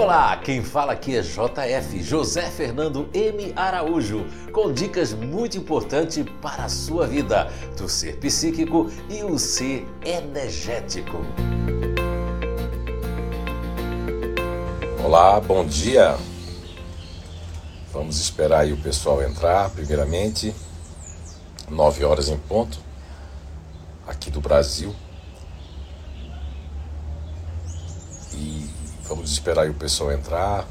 Olá, quem fala aqui é JF, José Fernando M. Araújo, com dicas muito importantes para a sua vida, do ser psíquico e o ser energético. Olá, bom dia. Vamos esperar aí o pessoal entrar, primeiramente, nove horas em ponto, aqui do Brasil. Vamos esperar aí o pessoal entrar.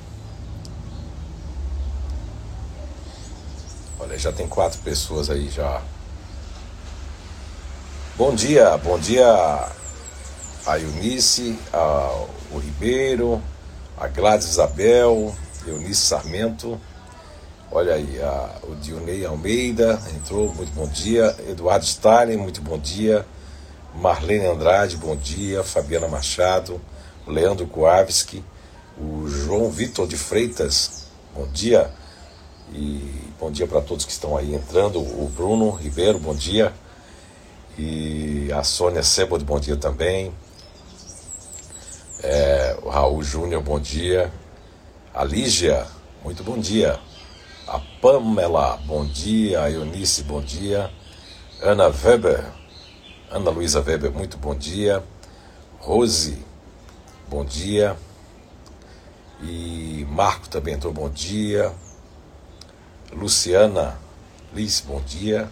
Olha, já tem quatro pessoas aí já. Bom dia, bom dia a Eunice, o Ribeiro, a Gladys Isabel, Eunice Sarmento. Olha aí, a, o Dionei Almeida entrou, muito bom dia. Eduardo Stalin, muito bom dia. Marlene Andrade, bom dia. Fabiana Machado. Leandro Kowalski, o João Vitor de Freitas, bom dia. E bom dia para todos que estão aí entrando. O Bruno Ribeiro, bom dia. E a Sônia Sebald, bom dia também. É, o Raul Júnior, bom dia. A Lígia, muito bom dia. A Pamela, bom dia. A Eunice, bom dia. Ana Weber, Ana Luísa Weber, muito bom dia. Rose, bom dia. E Marco também entrou, bom dia. Luciana Liz, bom dia.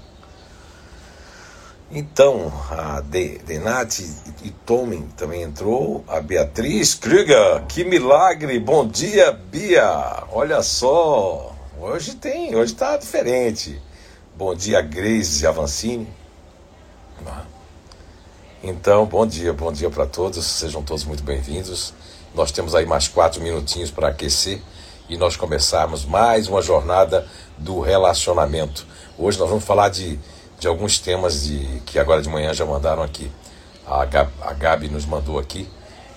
Então, a De, Denati e Tomin também entrou. A Beatriz Krüger, que milagre! Bom dia, Bia! Olha só, hoje tem, hoje está diferente. Bom dia, Grace Avancini. Então, bom dia, bom dia para todos, sejam todos muito bem-vindos. Nós temos aí mais quatro minutinhos para aquecer e nós começarmos mais uma jornada do relacionamento. Hoje nós vamos falar de, de alguns temas de, que agora de manhã já mandaram aqui. A Gabi, a Gabi nos mandou aqui.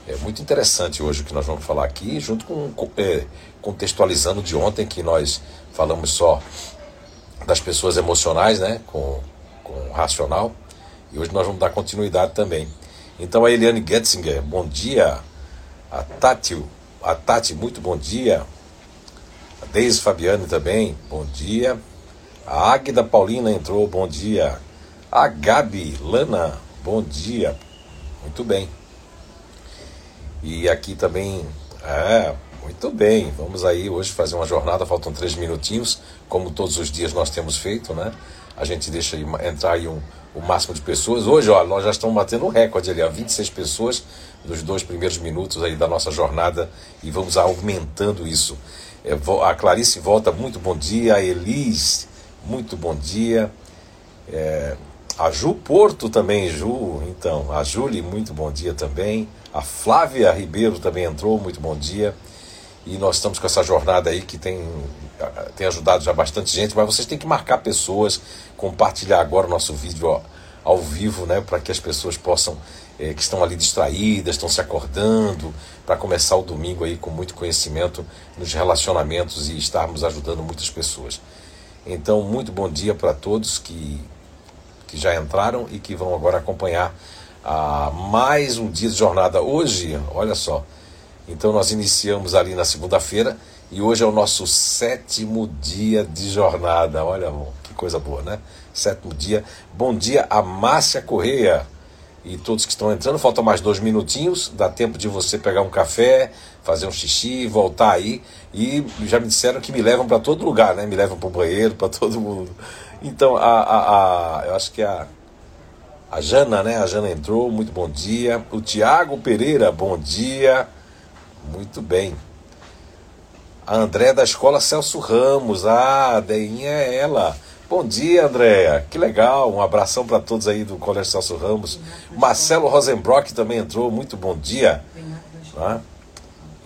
É muito interessante hoje o que nós vamos falar aqui, junto com é, contextualizando de ontem que nós falamos só das pessoas emocionais, né, com, com racional. E hoje nós vamos dar continuidade também. Então a Eliane Getzinger, bom dia. A Tati, a Tati, muito bom dia. A Deise Fabiane também, bom dia. A Águida Paulina entrou, bom dia. A Gabi Lana, bom dia. Muito bem. E aqui também, é, muito bem. Vamos aí hoje fazer uma jornada, faltam três minutinhos, como todos os dias nós temos feito, né? A gente deixa entrar aí um, o máximo de pessoas. Hoje, ó, nós já estamos batendo um recorde ali, ó, 26 pessoas nos dois primeiros minutos aí da nossa jornada e vamos aumentando isso. É, a Clarice volta, muito bom dia. A Elis, muito bom dia. É, a Ju Porto também, Ju, então. A Julie, muito bom dia também. A Flávia Ribeiro também entrou, muito bom dia. E nós estamos com essa jornada aí que tem, tem ajudado já bastante gente, mas vocês têm que marcar pessoas, compartilhar agora o nosso vídeo ó, ao vivo, né, para que as pessoas possam, é, que estão ali distraídas, estão se acordando, para começar o domingo aí com muito conhecimento nos relacionamentos e estarmos ajudando muitas pessoas. Então, muito bom dia para todos que, que já entraram e que vão agora acompanhar a mais um dia de jornada. Hoje, olha só, então nós iniciamos ali na segunda-feira e hoje é o nosso sétimo dia de jornada. Olha, que coisa boa, né? Sétimo dia. Bom dia a Márcia Correia e todos que estão entrando. Faltam mais dois minutinhos. Dá tempo de você pegar um café, fazer um xixi, voltar aí. E já me disseram que me levam para todo lugar, né? Me levam para o banheiro, para todo mundo. Então, a, a, a, eu acho que a, a Jana, né? A Jana entrou. Muito bom dia. O Tiago Pereira, bom dia. Muito bem. A Andréa da escola Celso Ramos. Ah, a Deinha é ela. Bom dia, Andréa. Que legal. Um abração para todos aí do Colégio Celso Ramos. Marcelo Rosenbrock também entrou. Muito bom dia. Ah,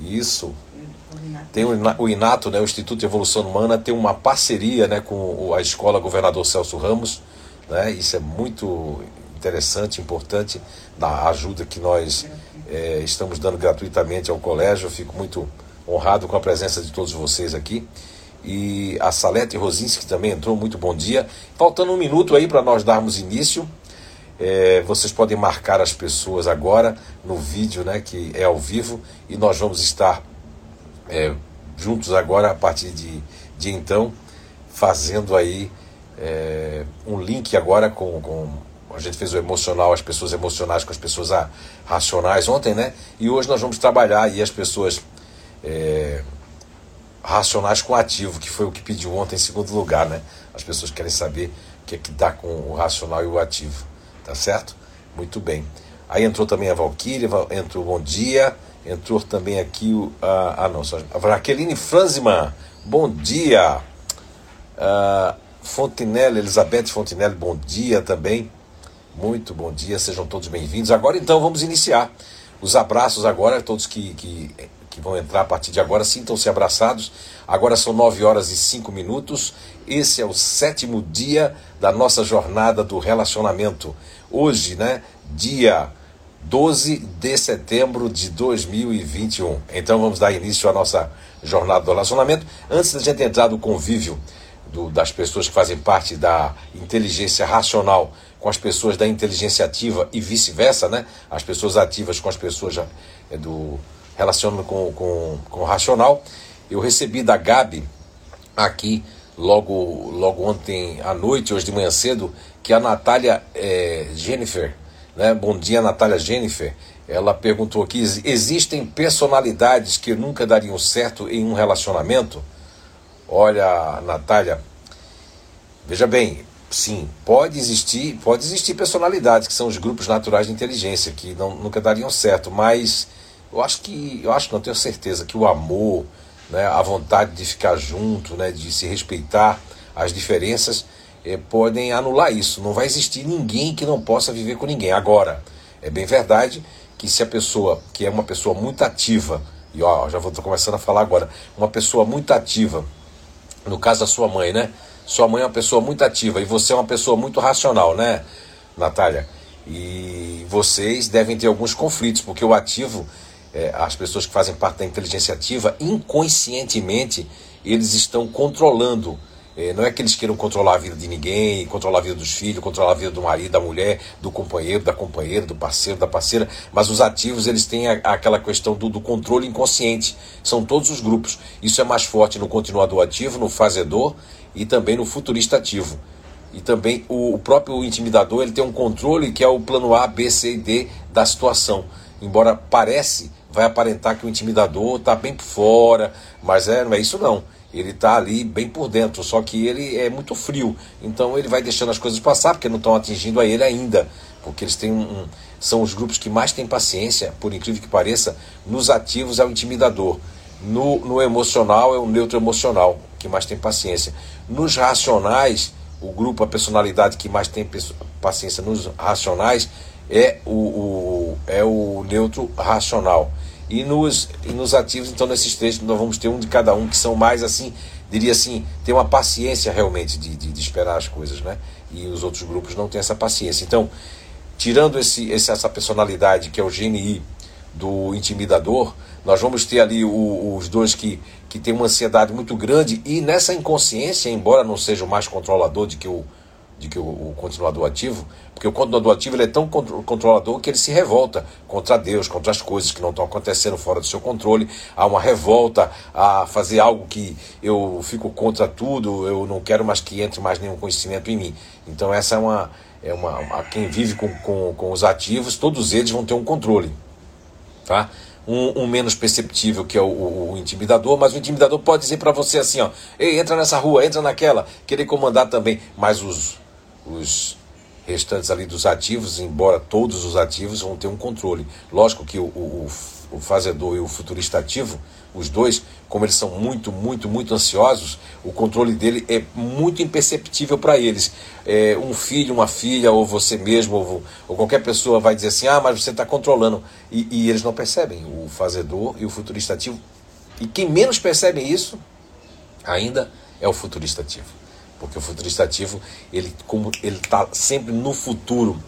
isso. Tem o INATO, né, o Instituto de Evolução Humana, tem uma parceria né, com a Escola Governador Celso Ramos. Né, isso é muito interessante, importante, da ajuda que nós é, estamos dando gratuitamente ao colégio. Eu fico muito honrado com a presença de todos vocês aqui. E a Salete Rosinski também entrou, muito bom dia. Faltando um minuto aí para nós darmos início. É, vocês podem marcar as pessoas agora no vídeo, né, que é ao vivo, e nós vamos estar é, juntos agora a partir de, de então, fazendo aí é, um link agora com, com. A gente fez o emocional, as pessoas emocionais com as pessoas racionais ontem, né? E hoje nós vamos trabalhar aí as pessoas é, racionais com ativo, que foi o que pediu ontem em segundo lugar, né? As pessoas querem saber o que é que dá com o racional e o ativo, tá certo? Muito bem. Aí entrou também a Valkyria, entrou Bom Dia, entrou também aqui o. Ah, não, só. A Raqueline Franzman, bom dia. Ah, Fontinelli, Elizabeth Fontinelli, bom dia também. Muito bom dia, sejam todos bem-vindos. Agora então vamos iniciar os abraços agora, todos que, que que vão entrar a partir de agora, sintam-se abraçados. Agora são 9 horas e 5 minutos. Esse é o sétimo dia da nossa jornada do relacionamento. Hoje, né, dia 12 de setembro de 2021. Então vamos dar início à nossa jornada do relacionamento. Antes da gente entrar no convívio do, das pessoas que fazem parte da inteligência racional com as pessoas da inteligência ativa e vice-versa, né? As pessoas ativas com as pessoas é, do relacionando com, com, com o racional. Eu recebi da Gabi aqui, logo, logo ontem à noite, hoje de manhã cedo, que a Natália é, Jennifer, né? bom dia Natália Jennifer, ela perguntou aqui: existem personalidades que nunca dariam certo em um relacionamento? Olha, Natália, veja bem, sim, pode existir, pode existir personalidades que são os grupos naturais de inteligência que não, nunca dariam certo, mas eu acho que, eu acho, não tenho certeza que o amor, né, a vontade de ficar junto, né, de se respeitar as diferenças, eh, podem anular isso. Não vai existir ninguém que não possa viver com ninguém. Agora, é bem verdade que se a pessoa, que é uma pessoa muito ativa, e ó, já vou começando a falar agora, uma pessoa muito ativa, no caso da sua mãe, né? Sua mãe é uma pessoa muito ativa e você é uma pessoa muito racional, né, Natália? E vocês devem ter alguns conflitos, porque o ativo é, as pessoas que fazem parte da inteligência ativa, inconscientemente, eles estão controlando. É, não é que eles queiram controlar a vida de ninguém, controlar a vida dos filhos, controlar a vida do marido, da mulher, do companheiro, da companheira, do parceiro, da parceira, mas os ativos eles têm a, aquela questão do, do, controle inconsciente. São todos os grupos. Isso é mais forte no continuador ativo, no fazedor e também no futurista ativo. E também o, o próprio intimidador ele tem um controle que é o plano A, B, C e D da situação. Embora parece vai aparentar que o intimidador está bem por fora, mas é, não é isso não. Ele está ali bem por dentro, só que ele é muito frio. Então ele vai deixando as coisas passar, porque não estão atingindo a ele ainda. Porque eles têm um, são os grupos que mais têm paciência, por incrível que pareça, nos ativos é o intimidador. No, no emocional é o neutro emocional, que mais tem paciência. Nos racionais, o grupo, a personalidade que mais tem paciência nos racionais é o, o, é o neutro racional. E nos, e nos ativos, então, nesses três, nós vamos ter um de cada um que são mais assim, diria assim, tem uma paciência realmente de, de, de esperar as coisas, né? E os outros grupos não têm essa paciência. Então, tirando esse, essa personalidade que é o GNI do intimidador, nós vamos ter ali o, os dois que, que têm uma ansiedade muito grande e nessa inconsciência, embora não seja o mais controlador de que o, de que o, o, continuador ativo, porque o continuador ativo ele é tão controlador que ele se revolta contra Deus, contra as coisas que não estão acontecendo fora do seu controle. Há uma revolta a fazer algo que eu fico contra tudo, eu não quero mais que entre mais nenhum conhecimento em mim. Então essa é uma é uma, uma quem vive com, com, com os ativos, todos eles vão ter um controle, tá? Um, um, menos perceptível que é o, o, o, intimidador, mas o intimidador pode dizer para você assim, ó, ei, entra nessa rua, entra naquela, querer comandar também, mas os os restantes ali dos ativos, embora todos os ativos vão ter um controle. Lógico que o, o, o fazedor e o futurista ativo, os dois, como eles são muito, muito, muito ansiosos, o controle dele é muito imperceptível para eles. É, um filho, uma filha, ou você mesmo, ou, ou qualquer pessoa vai dizer assim: ah, mas você está controlando. E, e eles não percebem, o fazedor e o futurista ativo. E quem menos percebe isso, ainda, é o futurista ativo. Porque o futurista ativo, ele como ele está sempre no futuro,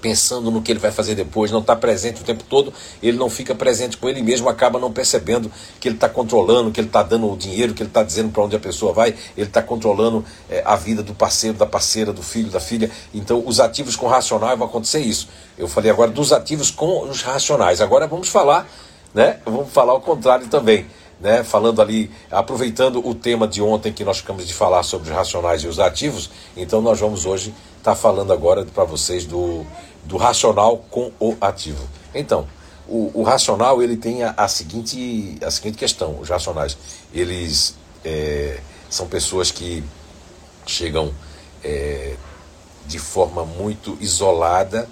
pensando no que ele vai fazer depois, não está presente o tempo todo, ele não fica presente com ele mesmo, acaba não percebendo que ele está controlando, que ele está dando o dinheiro, que ele está dizendo para onde a pessoa vai, ele está controlando é, a vida do parceiro, da parceira, do filho, da filha. Então, os ativos com racionais vai acontecer isso. Eu falei agora dos ativos com os racionais. Agora vamos falar, né? Vamos falar o contrário também né, falando ali, aproveitando o tema de ontem que nós ficamos de falar sobre os racionais e os ativos, então nós vamos hoje estar tá falando agora para vocês do, do racional com o ativo. Então, o, o racional ele tem a, a, seguinte, a seguinte questão, os racionais, eles é, são pessoas que chegam é, de forma muito isolada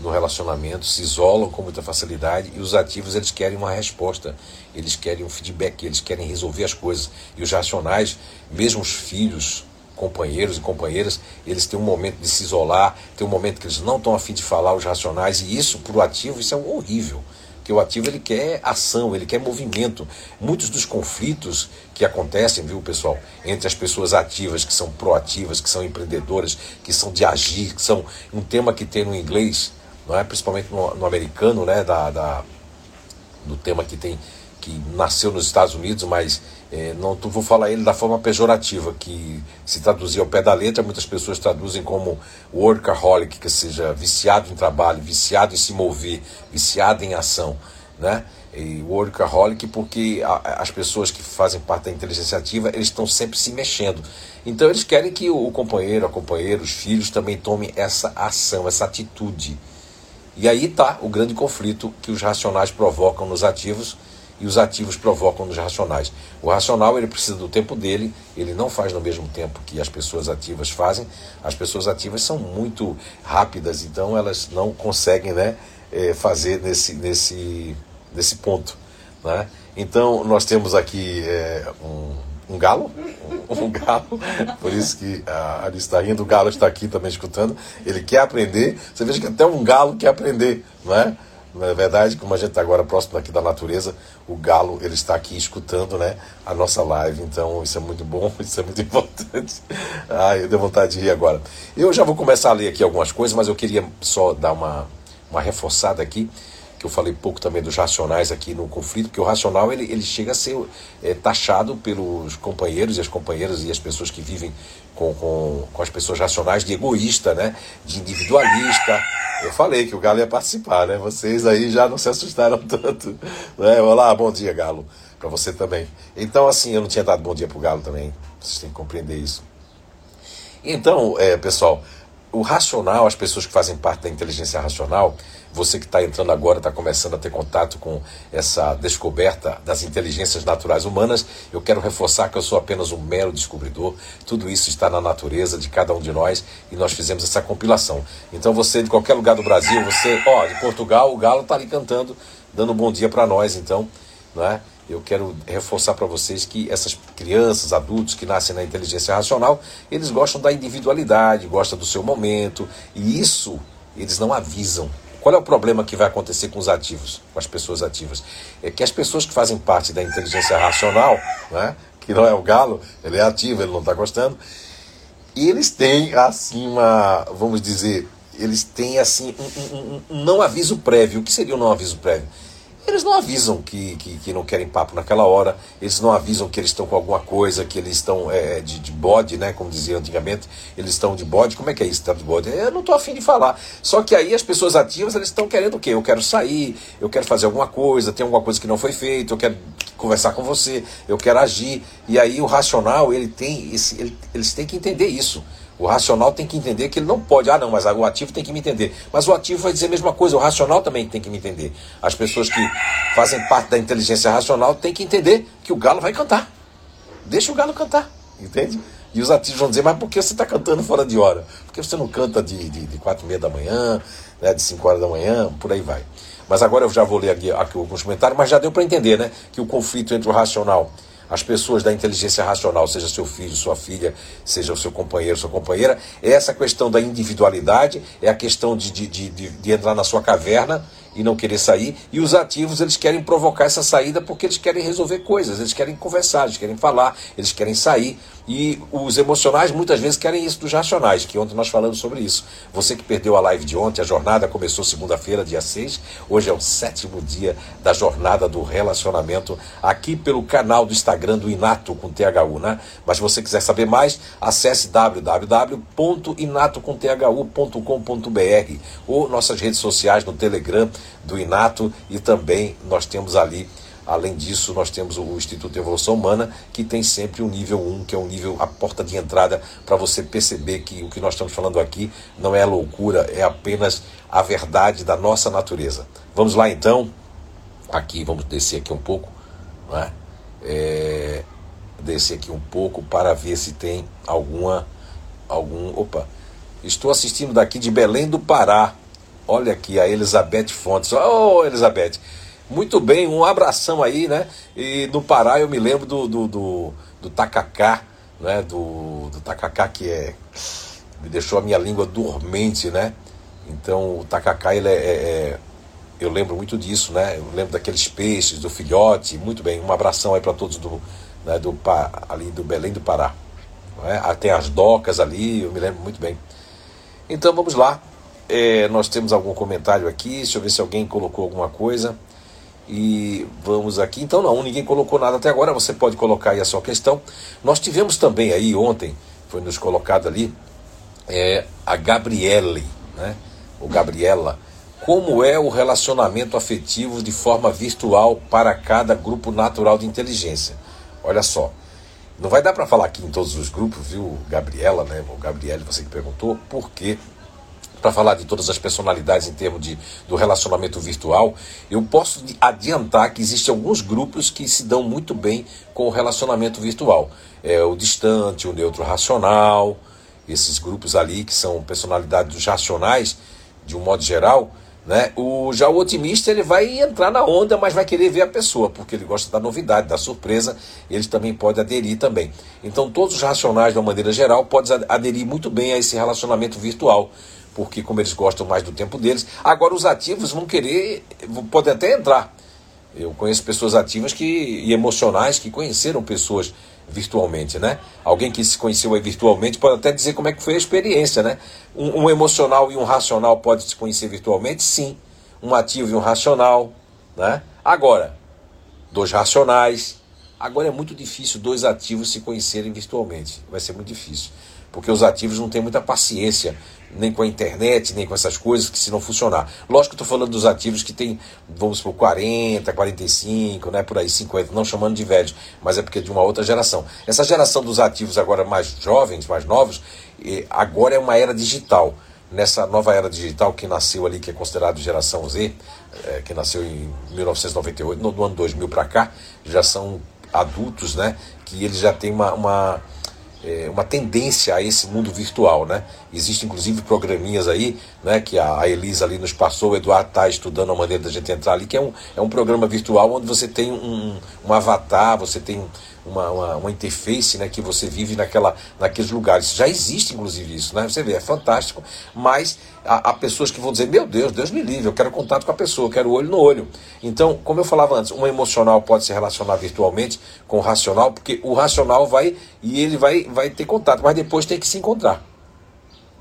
no relacionamento, se isolam com muita facilidade e os ativos eles querem uma resposta, eles querem um feedback, eles querem resolver as coisas. E os racionais, mesmo os filhos, companheiros e companheiras, eles têm um momento de se isolar, tem um momento que eles não estão afim de falar os racionais e isso para o ativo isso é horrível. Porque o ativo ele quer ação, ele quer movimento. Muitos dos conflitos que acontecem, viu, pessoal, entre as pessoas ativas, que são proativas, que são empreendedoras, que são de agir, que são um tema que tem no inglês, não é? principalmente no, no americano, né? da, da, do tema que tem que nasceu nos Estados Unidos, mas é, não vou falar ele da forma pejorativa, que se traduzir ao pé da letra, muitas pessoas traduzem como workaholic, que seja viciado em trabalho, viciado em se mover, viciado em ação, né? E workaholic porque a, as pessoas que fazem parte da inteligência ativa, eles estão sempre se mexendo. Então eles querem que o, o companheiro, a companheira, os filhos também tomem essa ação, essa atitude. E aí está o grande conflito que os racionais provocam nos ativos, e os ativos provocam nos racionais. O racional ele precisa do tempo dele, ele não faz no mesmo tempo que as pessoas ativas fazem. As pessoas ativas são muito rápidas, então elas não conseguem né, é, fazer nesse, nesse, nesse ponto. Né? Então nós temos aqui é, um, um galo, um, um, galo, por isso que a Alice está rindo, o galo está aqui também escutando, ele quer aprender, você veja que até um galo quer aprender, não é? Na verdade, como a gente está agora próximo aqui da natureza, o galo ele está aqui escutando né, a nossa live, então isso é muito bom, isso é muito importante. Ai, eu dei vontade de rir agora. Eu já vou começar a ler aqui algumas coisas, mas eu queria só dar uma, uma reforçada aqui, eu falei pouco também dos racionais aqui no conflito, porque o racional ele, ele chega a ser é, taxado pelos companheiros e as companheiras e as pessoas que vivem com, com, com as pessoas racionais de egoísta, né, de individualista eu falei que o Galo ia participar, né? Vocês aí já não se assustaram tanto. Né? Olá, bom dia, Galo. Para você também. Então, assim, eu não tinha dado bom dia pro Galo também. Vocês têm que compreender isso. Então, é, pessoal, o racional, as pessoas que fazem parte da inteligência racional, você que está entrando agora, está começando a ter contato com essa descoberta das inteligências naturais humanas, eu quero reforçar que eu sou apenas um mero descobridor. Tudo isso está na natureza de cada um de nós e nós fizemos essa compilação. Então você de qualquer lugar do Brasil, você, ó, de Portugal, o galo está ali cantando, dando um bom dia para nós, então, não é? Eu quero reforçar para vocês que essas crianças, adultos que nascem na inteligência racional, eles gostam da individualidade, gostam do seu momento, e isso eles não avisam. Qual é o problema que vai acontecer com os ativos, com as pessoas ativas? É que as pessoas que fazem parte da inteligência racional, né, que não é o galo, ele é ativo, ele não está gostando, eles têm assim uma, vamos dizer, eles têm assim um, um, um não aviso prévio. O que seria um não aviso prévio? Eles não avisam que, que, que, não querem papo naquela hora, eles não avisam que eles estão com alguma coisa, que eles estão é, de, de bode, né? Como dizia antigamente, eles estão de bode. Como é que é isso, tá de bode? Eu não estou afim de falar. Só que aí as pessoas ativas, eles estão querendo o quê? Eu quero sair, eu quero fazer alguma coisa, tem alguma coisa que não foi feita, eu quero conversar com você, eu quero agir. E aí o racional, ele tem esse, ele, eles têm que entender isso. O racional tem que entender que ele não pode, ah não, mas o ativo tem que me entender. Mas o ativo vai dizer a mesma coisa, o racional também tem que me entender. As pessoas que fazem parte da inteligência racional têm que entender que o galo vai cantar. Deixa o galo cantar, entende? E os ativos vão dizer, mas por que você está cantando fora de hora? Por que você não canta de, de, de quatro e meia da manhã, né, de 5 horas da manhã, por aí vai. Mas agora eu já vou ler aqui, aqui alguns comentários, mas já deu para entender né, que o conflito entre o racional as pessoas da inteligência racional, seja seu filho, sua filha, seja o seu companheiro, sua companheira, é essa questão da individualidade, é a questão de, de, de, de entrar na sua caverna e não querer sair. E os ativos, eles querem provocar essa saída porque eles querem resolver coisas, eles querem conversar, eles querem falar, eles querem sair. E os emocionais muitas vezes querem isso dos racionais, que ontem nós falamos sobre isso. Você que perdeu a live de ontem, a jornada começou segunda-feira, dia 6. Hoje é o sétimo dia da jornada do relacionamento, aqui pelo canal do Instagram do Inato com THU, né? Mas se você quiser saber mais, acesse www.inato.com.br ou nossas redes sociais no Telegram do Inato e também nós temos ali Além disso, nós temos o Instituto de Evolução Humana, que tem sempre o nível 1, que é o nível, a porta de entrada, para você perceber que o que nós estamos falando aqui não é loucura, é apenas a verdade da nossa natureza. Vamos lá então, aqui, vamos descer aqui um pouco, né? é, descer aqui um pouco para ver se tem alguma, algum, opa, estou assistindo daqui de Belém do Pará, olha aqui a Elizabeth Fontes, ô oh, Elizabeth, muito bem, um abração aí, né? E no Pará eu me lembro do, do, do, do tacacá, né? Do, do tacacá que é. Me deixou a minha língua dormente, né? Então o tacacá, ele é, é, é eu lembro muito disso, né? Eu lembro daqueles peixes, do filhote. Muito bem, um abração aí para todos do, né, do, ali do Belém do Pará. É? Tem as docas ali, eu me lembro muito bem. Então vamos lá. É, nós temos algum comentário aqui, deixa eu ver se alguém colocou alguma coisa. E vamos aqui. Então, não, ninguém colocou nada até agora. Você pode colocar aí a sua questão. Nós tivemos também aí ontem, foi nos colocado ali, é, a Gabriele, né? O Gabriela. Como é o relacionamento afetivo de forma virtual para cada grupo natural de inteligência? Olha só. Não vai dar para falar aqui em todos os grupos, viu, Gabriela, né? O Gabriele, você que perguntou, porque para falar de todas as personalidades em termos de, do relacionamento virtual, eu posso adiantar que existem alguns grupos que se dão muito bem com o relacionamento virtual. É o distante, o neutro racional, esses grupos ali que são personalidades racionais, de um modo geral, né? O, já o otimista ele vai entrar na onda, mas vai querer ver a pessoa, porque ele gosta da novidade, da surpresa, ele também pode aderir também. Então todos os racionais, de uma maneira geral, podem aderir muito bem a esse relacionamento virtual porque como eles gostam mais do tempo deles. Agora os ativos vão querer, podem até entrar. Eu conheço pessoas ativas que, e emocionais que conheceram pessoas virtualmente, né? Alguém que se conheceu virtualmente pode até dizer como é que foi a experiência, né? Um, um, emocional e um racional pode se conhecer virtualmente, sim. Um ativo e um racional, né? Agora, dois racionais. Agora é muito difícil dois ativos se conhecerem virtualmente. Vai ser muito difícil porque os ativos não têm muita paciência, nem com a internet, nem com essas coisas, que se não funcionar. Lógico que estou falando dos ativos que tem, vamos por 40, 45, né, por aí 50, não chamando de velhos, mas é porque é de uma outra geração. Essa geração dos ativos agora mais jovens, mais novos, agora é uma era digital. Nessa nova era digital que nasceu ali, que é considerado geração Z, é, que nasceu em 1998, no, no ano 2000 para cá, já são adultos, né, que eles já têm uma, uma é, uma tendência a esse mundo virtual, né? Existem inclusive programinhas aí, né? Que a, Elisa ali nos passou, o Eduardo está estudando a maneira da gente entrar ali, que é um, é um programa virtual onde você tem um, um avatar, você tem uma, uma, uma, interface né, que você vive naquela, naqueles lugares. Já existe, inclusive, isso, né? Você vê, é fantástico, mas há, há, pessoas que vão dizer, meu Deus, Deus me livre, eu quero contato com a pessoa, eu quero olho no olho. Então, como eu falava antes, um emocional pode se relacionar virtualmente com o racional, porque o racional vai e ele vai, vai ter contato, mas depois tem que se encontrar.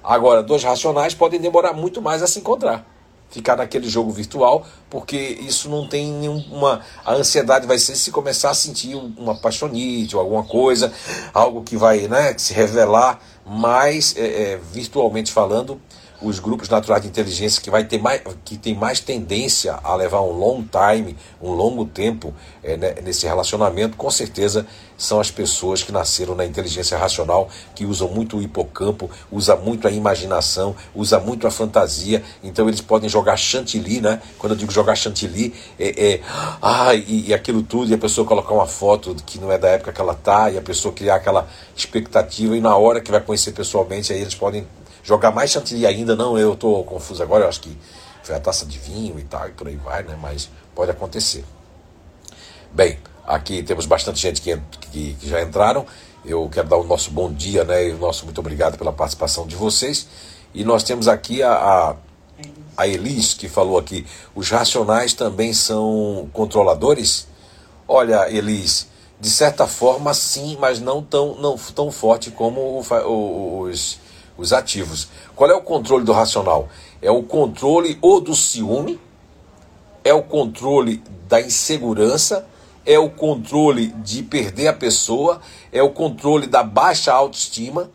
Agora, dois racionais podem demorar muito mais a se encontrar ficar naquele jogo virtual, porque isso não tem nenhuma. A ansiedade vai ser se começar a sentir uma paixonite ou alguma coisa, algo que vai né, se revelar mais é, é, virtualmente falando os grupos naturais de inteligência que vai ter mais que tem mais tendência a levar um long time, um longo tempo é, né, nesse relacionamento, com certeza são as pessoas que nasceram na inteligência racional, que usam muito o hipocampo, usa muito a imaginação, usa muito a fantasia, então eles podem jogar chantilly, né? Quando eu digo jogar chantilly, é, é ah, e, e aquilo tudo, e a pessoa colocar uma foto que não é da época que ela tá, e a pessoa criar aquela expectativa, e na hora que vai conhecer pessoalmente, aí eles podem jogar mais chantilly ainda, não, eu estou confuso agora, eu acho que foi a taça de vinho e tal, e por aí vai, né? Mas pode acontecer. Bem, aqui temos bastante gente que, que, que já entraram. Eu quero dar o nosso bom dia, né? E o nosso muito obrigado pela participação de vocês. E nós temos aqui a, a, a Elis, que falou aqui: os racionais também são controladores? Olha, Elis, de certa forma sim, mas não tão, não tão forte como os, os ativos. Qual é o controle do racional? É o controle ou do ciúme, é o controle da insegurança, é o controle de perder a pessoa, é o controle da baixa autoestima.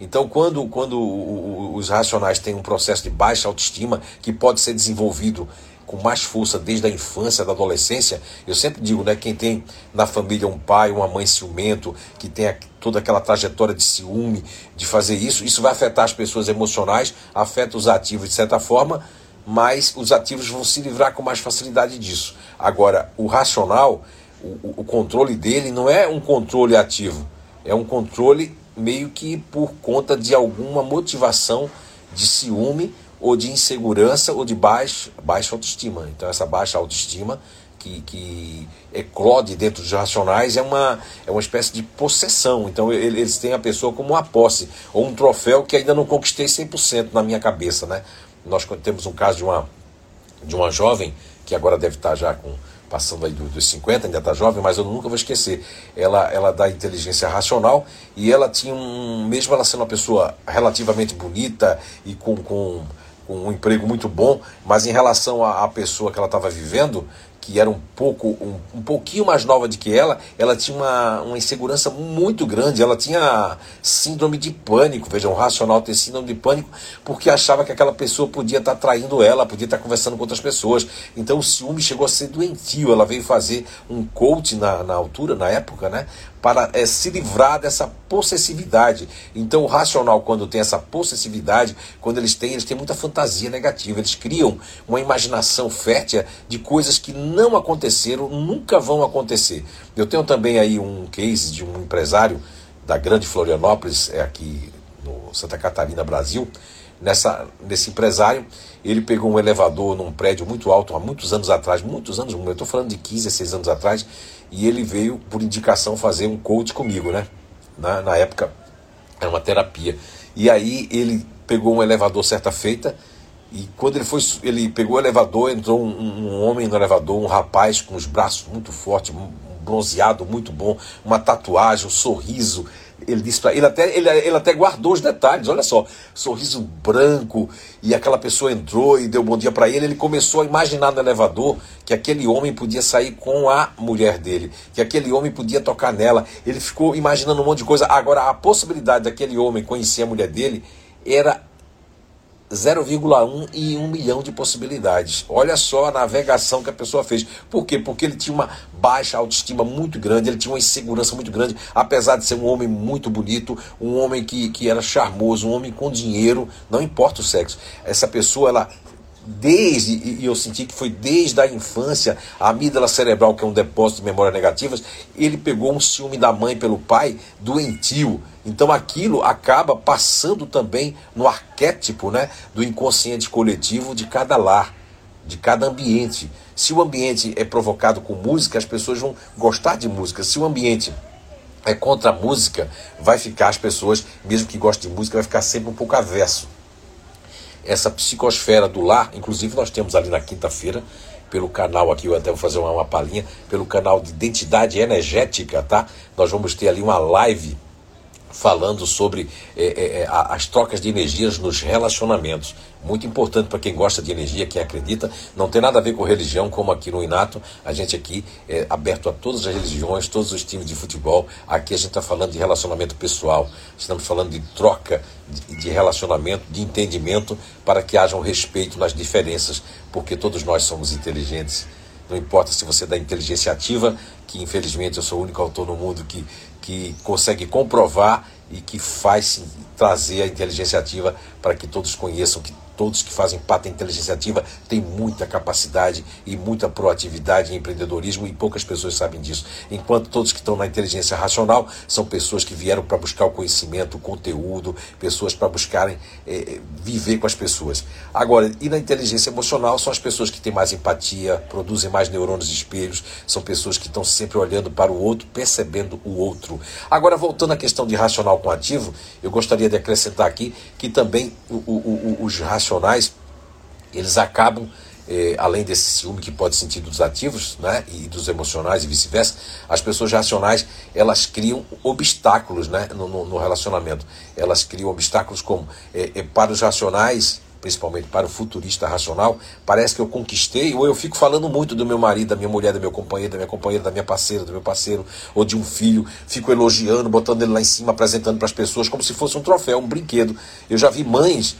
Então, quando, quando os racionais têm um processo de baixa autoestima que pode ser desenvolvido com mais força desde a infância, da adolescência. Eu sempre digo, né, quem tem na família um pai, uma mãe ciumento, que tem toda aquela trajetória de ciúme, de fazer isso, isso vai afetar as pessoas emocionais, afeta os ativos de certa forma, mas os ativos vão se livrar com mais facilidade disso. Agora, o racional, o, o controle dele não é um controle ativo, é um controle meio que por conta de alguma motivação de ciúme ou de insegurança ou de baixa, baixa autoestima. Então, essa baixa autoestima que, que eclode dentro dos racionais é uma, é uma espécie de possessão. Então, eles têm a pessoa como uma posse ou um troféu que ainda não conquistei 100% na minha cabeça. Né? Nós temos um caso de uma, de uma jovem que agora deve estar já com passando aí dos 50, ainda está jovem, mas eu nunca vou esquecer. Ela, ela dá inteligência racional e ela tinha um, mesmo ela sendo uma pessoa relativamente bonita e com, com com um emprego muito bom, mas em relação à, pessoa que ela estava vivendo, que era um pouco um, um pouquinho mais nova do que ela, ela tinha uma, uma insegurança muito grande, ela tinha síndrome de pânico, veja, um racional ter síndrome de pânico, porque achava que aquela pessoa podia estar tá traindo ela, podia estar tá conversando com outras pessoas. Então o ciúme chegou a ser doentio, ela veio fazer um coach na, na altura, na época, né? Para é, se livrar dessa possessividade. Então, o racional, quando tem essa possessividade, quando eles têm, eles têm muita fantasia negativa, eles criam uma imaginação fértil de coisas que não aconteceram, nunca vão acontecer. Eu tenho também aí um case de um empresário da grande Florianópolis, é aqui no Santa Catarina, Brasil. Nessa, nesse empresário, ele pegou um elevador num prédio muito alto há muitos anos atrás, muitos anos, eu estou falando de 15 a 6 anos atrás, e ele veio, por indicação, fazer um coach comigo, né? Na, na época era uma terapia. E aí ele pegou um elevador certa feita e quando ele foi, ele pegou o elevador, entrou um, um homem no elevador, um rapaz com os braços muito fortes, bronzeado muito bom, uma tatuagem, um sorriso ele disse para ele até ele, ele até guardou os detalhes. Olha só, sorriso branco e aquela pessoa entrou e deu bom dia para ele. Ele começou a imaginar no elevador que aquele homem podia sair com a mulher dele, que aquele homem podia tocar nela. Ele ficou imaginando um monte de coisa. Agora a possibilidade daquele homem conhecer a mulher dele era 0,1 e 1 milhão de possibilidades. Olha só a navegação que a pessoa fez. Por quê? Porque ele tinha uma baixa autoestima muito grande, ele tinha uma insegurança muito grande, apesar de ser um homem muito bonito, um homem que, que era charmoso, um homem com dinheiro, não importa o sexo. Essa pessoa, ela desde, e eu senti que foi desde a infância, a amígdala cerebral, que é um depósito de memórias negativas, ele pegou um ciúme da mãe pelo pai doentio. Então aquilo acaba passando também no arquétipo né, do inconsciente coletivo de cada lar, de cada ambiente. Se o ambiente é provocado com música, as pessoas vão gostar de música. Se o ambiente é contra a música, vai ficar as pessoas, mesmo que gostem de música, vai ficar sempre um pouco averso essa psicosfera do lar, inclusive nós temos ali na quinta-feira, pelo canal aqui, eu até vou fazer uma, uma palhinha, pelo canal de identidade energética, tá? Nós vamos ter ali uma live falando sobre é, é, é as trocas de energias nos relacionamentos. Muito importante para quem gosta de energia, quem acredita. Não tem nada a ver com religião, como aqui no Inato. A gente aqui é aberto a todas as religiões, todos os times de futebol. Aqui a gente está falando de relacionamento pessoal. Estamos falando de troca de, de relacionamento, de entendimento, para que haja um respeito nas diferenças, porque todos nós somos inteligentes. Não importa se você é da inteligência ativa, que infelizmente eu sou o único autor no mundo que que consegue comprovar e que faz trazer a inteligência ativa para que todos conheçam que todos que fazem parte da inteligência ativa têm muita capacidade e muita proatividade em empreendedorismo e poucas pessoas sabem disso. Enquanto todos que estão na inteligência racional são pessoas que vieram para buscar o conhecimento, o conteúdo, pessoas para buscarem é, viver com as pessoas. Agora, e na inteligência emocional são as pessoas que têm mais empatia, produzem mais neurônios espelhos, são pessoas que estão sempre olhando para o outro, percebendo o outro. Agora, voltando à questão de racional com ativo, eu gostaria de acrescentar aqui que também o, o, o, os racionais racionais, eles acabam, eh, além desse ciúme que pode sentir dos ativos né, e dos emocionais e vice-versa, as pessoas racionais elas criam obstáculos né, no, no relacionamento. Elas criam obstáculos como, eh, eh, para os racionais, principalmente para o futurista racional, parece que eu conquistei, ou eu fico falando muito do meu marido, da minha mulher, do meu companheiro, da minha companheira, da minha parceira, do meu parceiro, ou de um filho, fico elogiando, botando ele lá em cima, apresentando para as pessoas como se fosse um troféu, um brinquedo. Eu já vi mães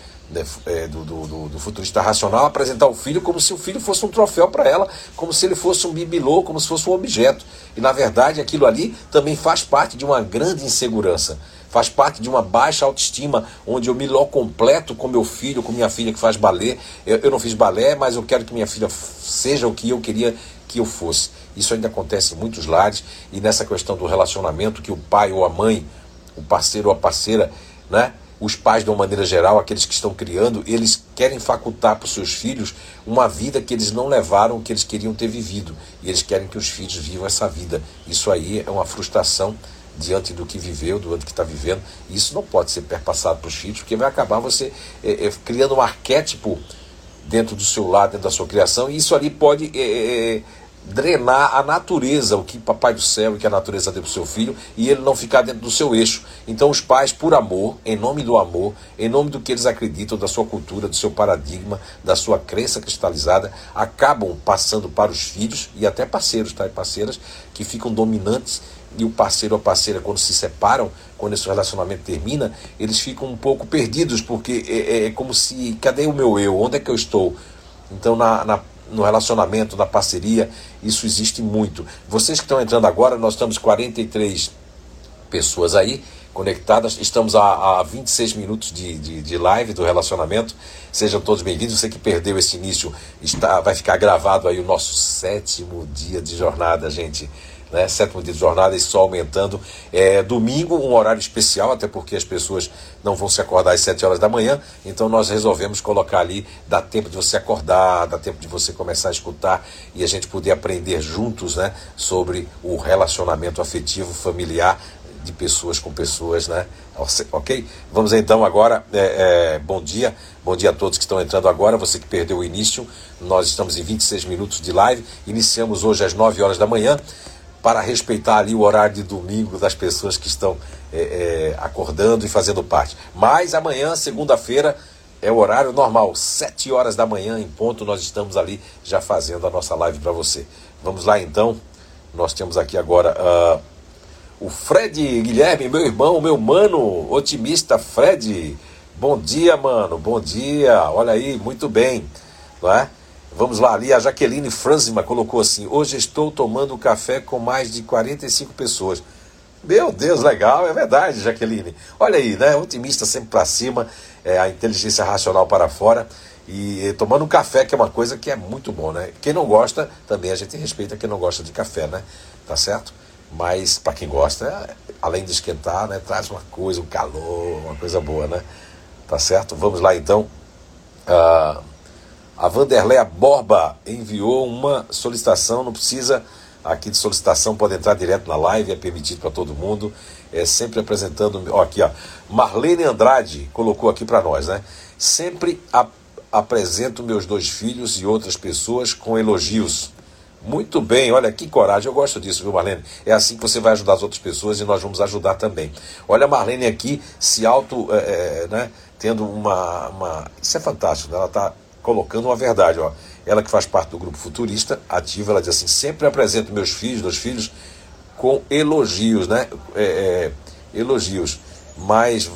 do, do, do, futurista racional apresentar o filho como se o filho fosse um troféu para ela, como se ele fosse um bibelô, como se fosse um objeto. E na verdade aquilo ali também faz parte de uma grande insegurança, faz parte de uma baixa autoestima, onde eu me completo com meu filho, com minha filha que faz balé. Eu, eu não fiz balé, mas eu quero que minha filha seja o que eu queria que eu fosse. Isso ainda acontece em muitos lares e nessa questão do relacionamento que o pai ou a mãe, o parceiro ou a parceira, né? Os pais, de uma maneira geral, aqueles que estão criando, eles querem facultar para os seus filhos uma vida que eles não levaram, que eles queriam ter vivido. E eles querem que os filhos vivam essa vida. Isso aí é uma frustração diante do que viveu, do que está vivendo. E isso não pode ser perpassado para os filhos, porque vai acabar você é, é, criando um arquétipo dentro do seu lado, dentro da sua criação, e isso ali pode é, drenar a natureza, o que Papai do Céu e que a natureza deu para o seu filho, e ele não ficar dentro do seu eixo. Então, os pais, por amor, em nome do amor, em nome do que eles acreditam, da sua cultura, do seu paradigma, da sua crença cristalizada, acabam passando para os filhos e até parceiros, tá? E parceiras que ficam dominantes e o parceiro ou a parceira, quando se separam, quando esse relacionamento termina, eles ficam um pouco perdidos, porque é, é, é como se, cadê o meu eu? Onde é que eu estou? Então, na, na no relacionamento, na parceria, isso existe muito. Vocês que estão entrando agora, nós estamos 43 pessoas aí conectadas, estamos a, a 26 minutos de, de, de live do relacionamento. Sejam todos bem-vindos. Você que perdeu esse início, está, vai ficar gravado aí o nosso sétimo dia de jornada, gente né? sétimo dia de jornada e só aumentando. É, domingo, um horário especial, até porque as pessoas não vão se acordar às 7 horas da manhã, então nós resolvemos colocar ali, dá tempo de você acordar, dá tempo de você começar a escutar e a gente poder aprender juntos né, sobre o relacionamento afetivo familiar de pessoas com pessoas, né? Ok? Vamos então agora. É, é, bom dia, bom dia a todos que estão entrando agora. Você que perdeu o início, nós estamos em 26 minutos de live. Iniciamos hoje às 9 horas da manhã para respeitar ali o horário de domingo das pessoas que estão é, é, acordando e fazendo parte. Mas amanhã, segunda-feira, é o horário normal, 7 horas da manhã em ponto, nós estamos ali já fazendo a nossa live para você. Vamos lá então, nós temos aqui agora uh, o Fred Guilherme, meu irmão, meu mano, otimista Fred. Bom dia, mano, bom dia, olha aí, muito bem, não é? Vamos lá, ali a Jaqueline Franzima colocou assim: Hoje estou tomando café com mais de 45 pessoas. Meu Deus, legal, é verdade, Jaqueline. Olha aí, né? Otimista sempre para cima, é, a inteligência racional para fora. E, e tomando um café, que é uma coisa que é muito bom, né? Quem não gosta, também a gente respeita quem não gosta de café, né? Tá certo? Mas para quem gosta, além de esquentar, né? Traz uma coisa, um calor, uma coisa boa, né? Tá certo? Vamos lá então. Uh, a Vanderleia Borba enviou uma solicitação, não precisa aqui de solicitação, pode entrar direto na live, é permitido para todo mundo. É sempre apresentando. Ó, aqui, ó. Marlene Andrade colocou aqui para nós, né? Sempre apresento meus dois filhos e outras pessoas com elogios. Muito bem, olha que coragem, eu gosto disso, viu, Marlene? É assim que você vai ajudar as outras pessoas e nós vamos ajudar também. Olha a Marlene aqui se auto, é, né, tendo uma, uma. Isso é fantástico, né? ela está colocando uma verdade. Ó. Ela que faz parte do grupo futurista, ativa, ela diz assim: sempre apresento meus filhos, dois filhos, com elogios, né? É, é, elogios. Mas,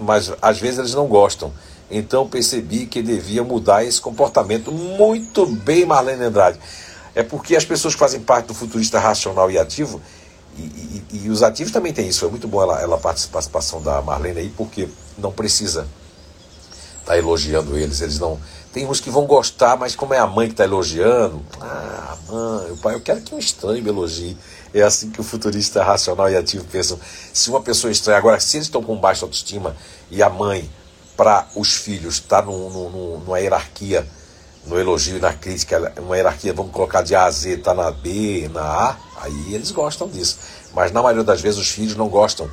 mas às vezes eles não gostam. Então percebi que devia mudar esse comportamento. Muito bem, Marlene Andrade. É porque as pessoas que fazem parte do futurista racional e ativo, e, e, e os ativos também têm isso. Foi muito bom ela, ela participação da Marlene aí, porque não precisa estar tá elogiando eles. Eles não tem uns que vão gostar, mas como é a mãe que está elogiando, ah, mãe, o pai, eu quero que um estranho me elogie. É assim que o futurista racional e ativo pensam. Se uma pessoa estranha, agora, se eles estão com baixa autoestima e a mãe, para os filhos, está num, num, numa hierarquia, no elogio e na crítica, uma hierarquia, vamos colocar de A a Z, está na B, na A, aí eles gostam disso. Mas na maioria das vezes os filhos não gostam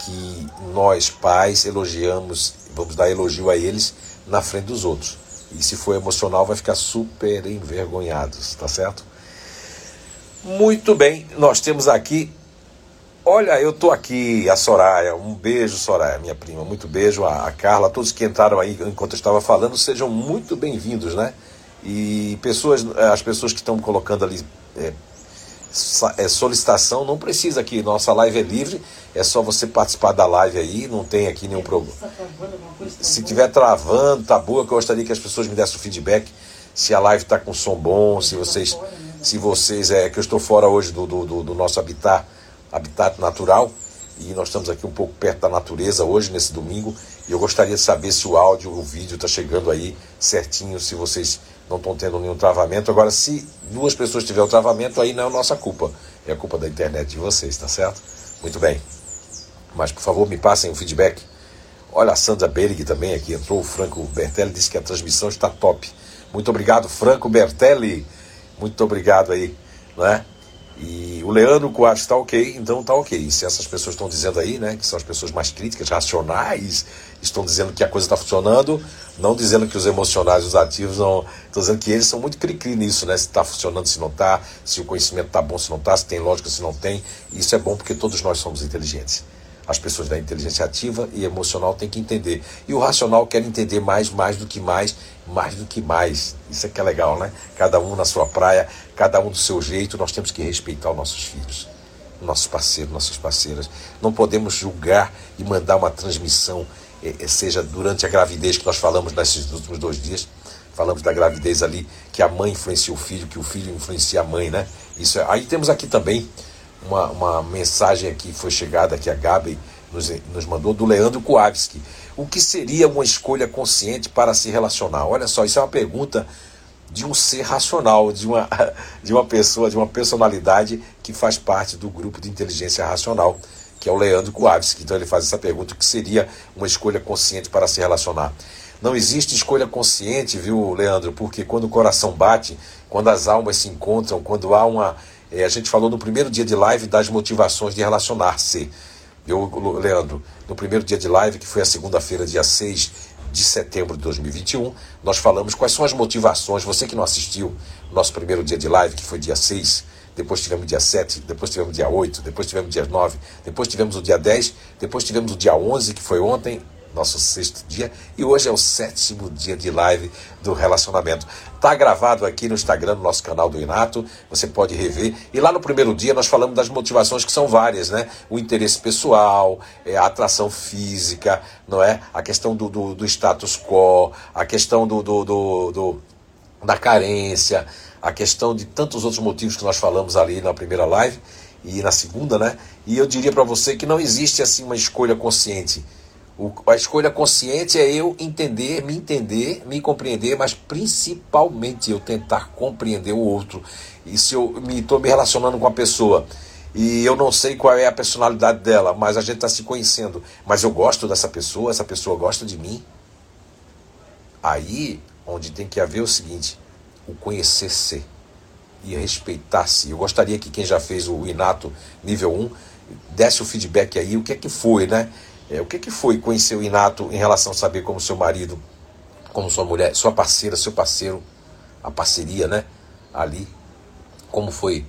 que nós, pais, elogiamos, vamos dar elogio a eles na frente dos outros. E se for emocional, vai ficar super envergonhados, tá certo? Muito bem, nós temos aqui. Olha, eu tô aqui, a Soraya, um beijo, Soraya, minha prima, muito beijo, a, Carla, todos que entraram aí enquanto eu estava falando, sejam muito bem-vindos, né? E pessoas, as pessoas que estão colocando ali é, solicitação, não precisa aqui. Nossa live é livre, é só você participar da live aí, não tem aqui nenhum problema. Se tiver travando, tá boa, que eu gostaria que as pessoas me dessem o feedback se a live está com som bom, se vocês, se vocês é que eu estou fora hoje do, do, do nosso habitat, habitat natural e nós estamos aqui um pouco perto da natureza hoje nesse domingo e eu gostaria de saber se o áudio, o vídeo está chegando aí certinho, se vocês não estão tendo nenhum travamento. Agora, se duas pessoas tiverem travamento, aí não é nossa culpa, é a culpa da internet de vocês, tá certo? Muito bem. Mas, por favor, me passem o feedback. Olha, a Sandra Berg também aqui entrou. O Franco Bertelli disse que a transmissão está top. Muito obrigado, Franco Bertelli. Muito obrigado aí, não é? E o Leandro Coates está ok, então está ok. Se essas pessoas estão dizendo aí, né, que são as pessoas mais críticas, racionais, estão dizendo que a coisa está funcionando, não dizendo que os emocionais, os ativos, não. Estão dizendo que eles são muito cri-cri nisso, né? Se está funcionando, se não está, se o conhecimento está bom, se não está, se tem lógica, se não tem. Isso é bom porque todos nós somos inteligentes. As pessoas da inteligência ativa e emocional têm que entender. E o racional quer entender mais, mais do que mais, mais do que mais. Isso é que é legal, né? Cada um na sua praia, cada um do seu jeito, nós temos que respeitar os nossos filhos, nossos parceiros, nossas parceiras. Não podemos julgar e mandar uma transmissão eh, eh, seja durante a gravidez que nós falamos nesses últimos dois dias, falamos da gravidez ali, que a mãe influencia o filho, que o filho influencia a mãe, né? Isso é... Aí temos aqui também uma, uma mensagem aqui, foi chegada que a Gabi nos, nos mandou, do Leandro Kowalski. O que seria uma escolha consciente para se relacionar? Olha só, isso é uma pergunta de um ser racional, de uma, de uma pessoa, de uma personalidade que faz parte do grupo de inteligência racional que é o Leandro Kowalski. Então ele faz essa pergunta: o que seria uma escolha consciente para se relacionar? Não existe escolha consciente, viu, Leandro? Porque quando o coração bate, quando as almas se encontram, quando há uma. É, a gente falou no primeiro dia de live das motivações de relacionar-se. Eu, Leandro, no primeiro dia de live, que foi a segunda-feira, dia 6 de setembro de 2021, nós falamos quais são as motivações. Você que não assistiu, nosso primeiro dia de live, que foi dia 6 depois tivemos dia 7, depois tivemos dia 8, depois tivemos dia 9, depois tivemos o dia 10, depois tivemos o dia 11, que foi ontem, nosso sexto dia, e hoje é o sétimo dia de live do relacionamento. Está gravado aqui no Instagram, no nosso canal do Inato, você pode rever. E lá no primeiro dia nós falamos das motivações que são várias, né? O interesse pessoal, é, a atração física, não é? A questão do, do, do status quo, a questão do, do, do, do da carência, a questão de tantos outros motivos que nós falamos ali na primeira live e na segunda, né? E eu diria para você que não existe assim uma escolha consciente. A escolha consciente é eu entender, me entender, me compreender, mas principalmente eu tentar compreender o outro. E se eu me estou me relacionando com a pessoa e eu não sei qual é a personalidade dela, mas a gente está se conhecendo, mas eu gosto dessa pessoa, essa pessoa gosta de mim. Aí onde tem que haver o seguinte: o conhecer-se e respeitar-se. Eu gostaria que quem já fez o Inato nível 1 desse o feedback aí, o que é que foi, né? É, o que que foi conhecer o Inato em relação a saber como seu marido, como sua mulher, sua parceira, seu parceiro, a parceria, né? Ali, como foi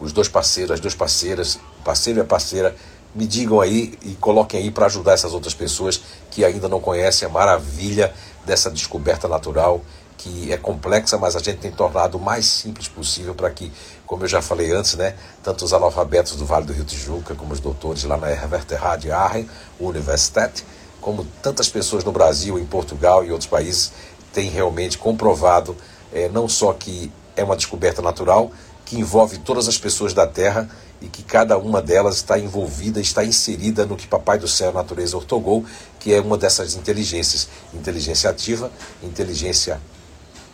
os dois parceiros, as duas parceiras, parceiro e a parceira, me digam aí e coloquem aí para ajudar essas outras pessoas que ainda não conhecem a maravilha dessa descoberta natural que é complexa, mas a gente tem tornado o mais simples possível para que, como eu já falei antes, né, tanto os analfabetos do Vale do Rio Tijuca, como os doutores lá na Herverterrad Aachen Universität, como tantas pessoas no Brasil, em Portugal e outros países, têm realmente comprovado é, não só que é uma descoberta natural, que envolve todas as pessoas da Terra e que cada uma delas está envolvida, está inserida no que Papai do Céu, natureza, ortogou, que é uma dessas inteligências, inteligência ativa, inteligência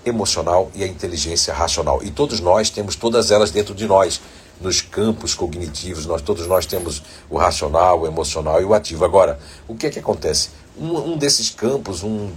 emocional e a inteligência racional. E todos nós temos todas elas dentro de nós, nos campos cognitivos, nós todos nós temos o racional, o emocional e o ativo. Agora, o que é que acontece? Um, um desses campos, um,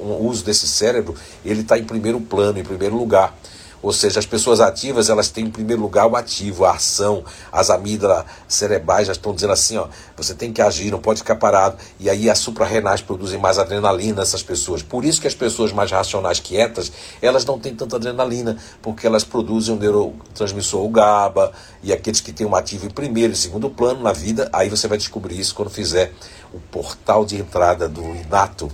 um uso desse cérebro, ele está em primeiro plano, em primeiro lugar. Ou seja, as pessoas ativas, elas têm em primeiro lugar o ativo, a ação. As amígdalas cerebrais já estão dizendo assim, ó, você tem que agir, não pode ficar parado. E aí as suprarrenais produzem mais adrenalina nessas pessoas. Por isso que as pessoas mais racionais, quietas, elas não têm tanta adrenalina, porque elas produzem um neurotransmissor, o GABA, e aqueles que têm um ativo em primeiro e segundo plano na vida, aí você vai descobrir isso quando fizer o portal de entrada do inato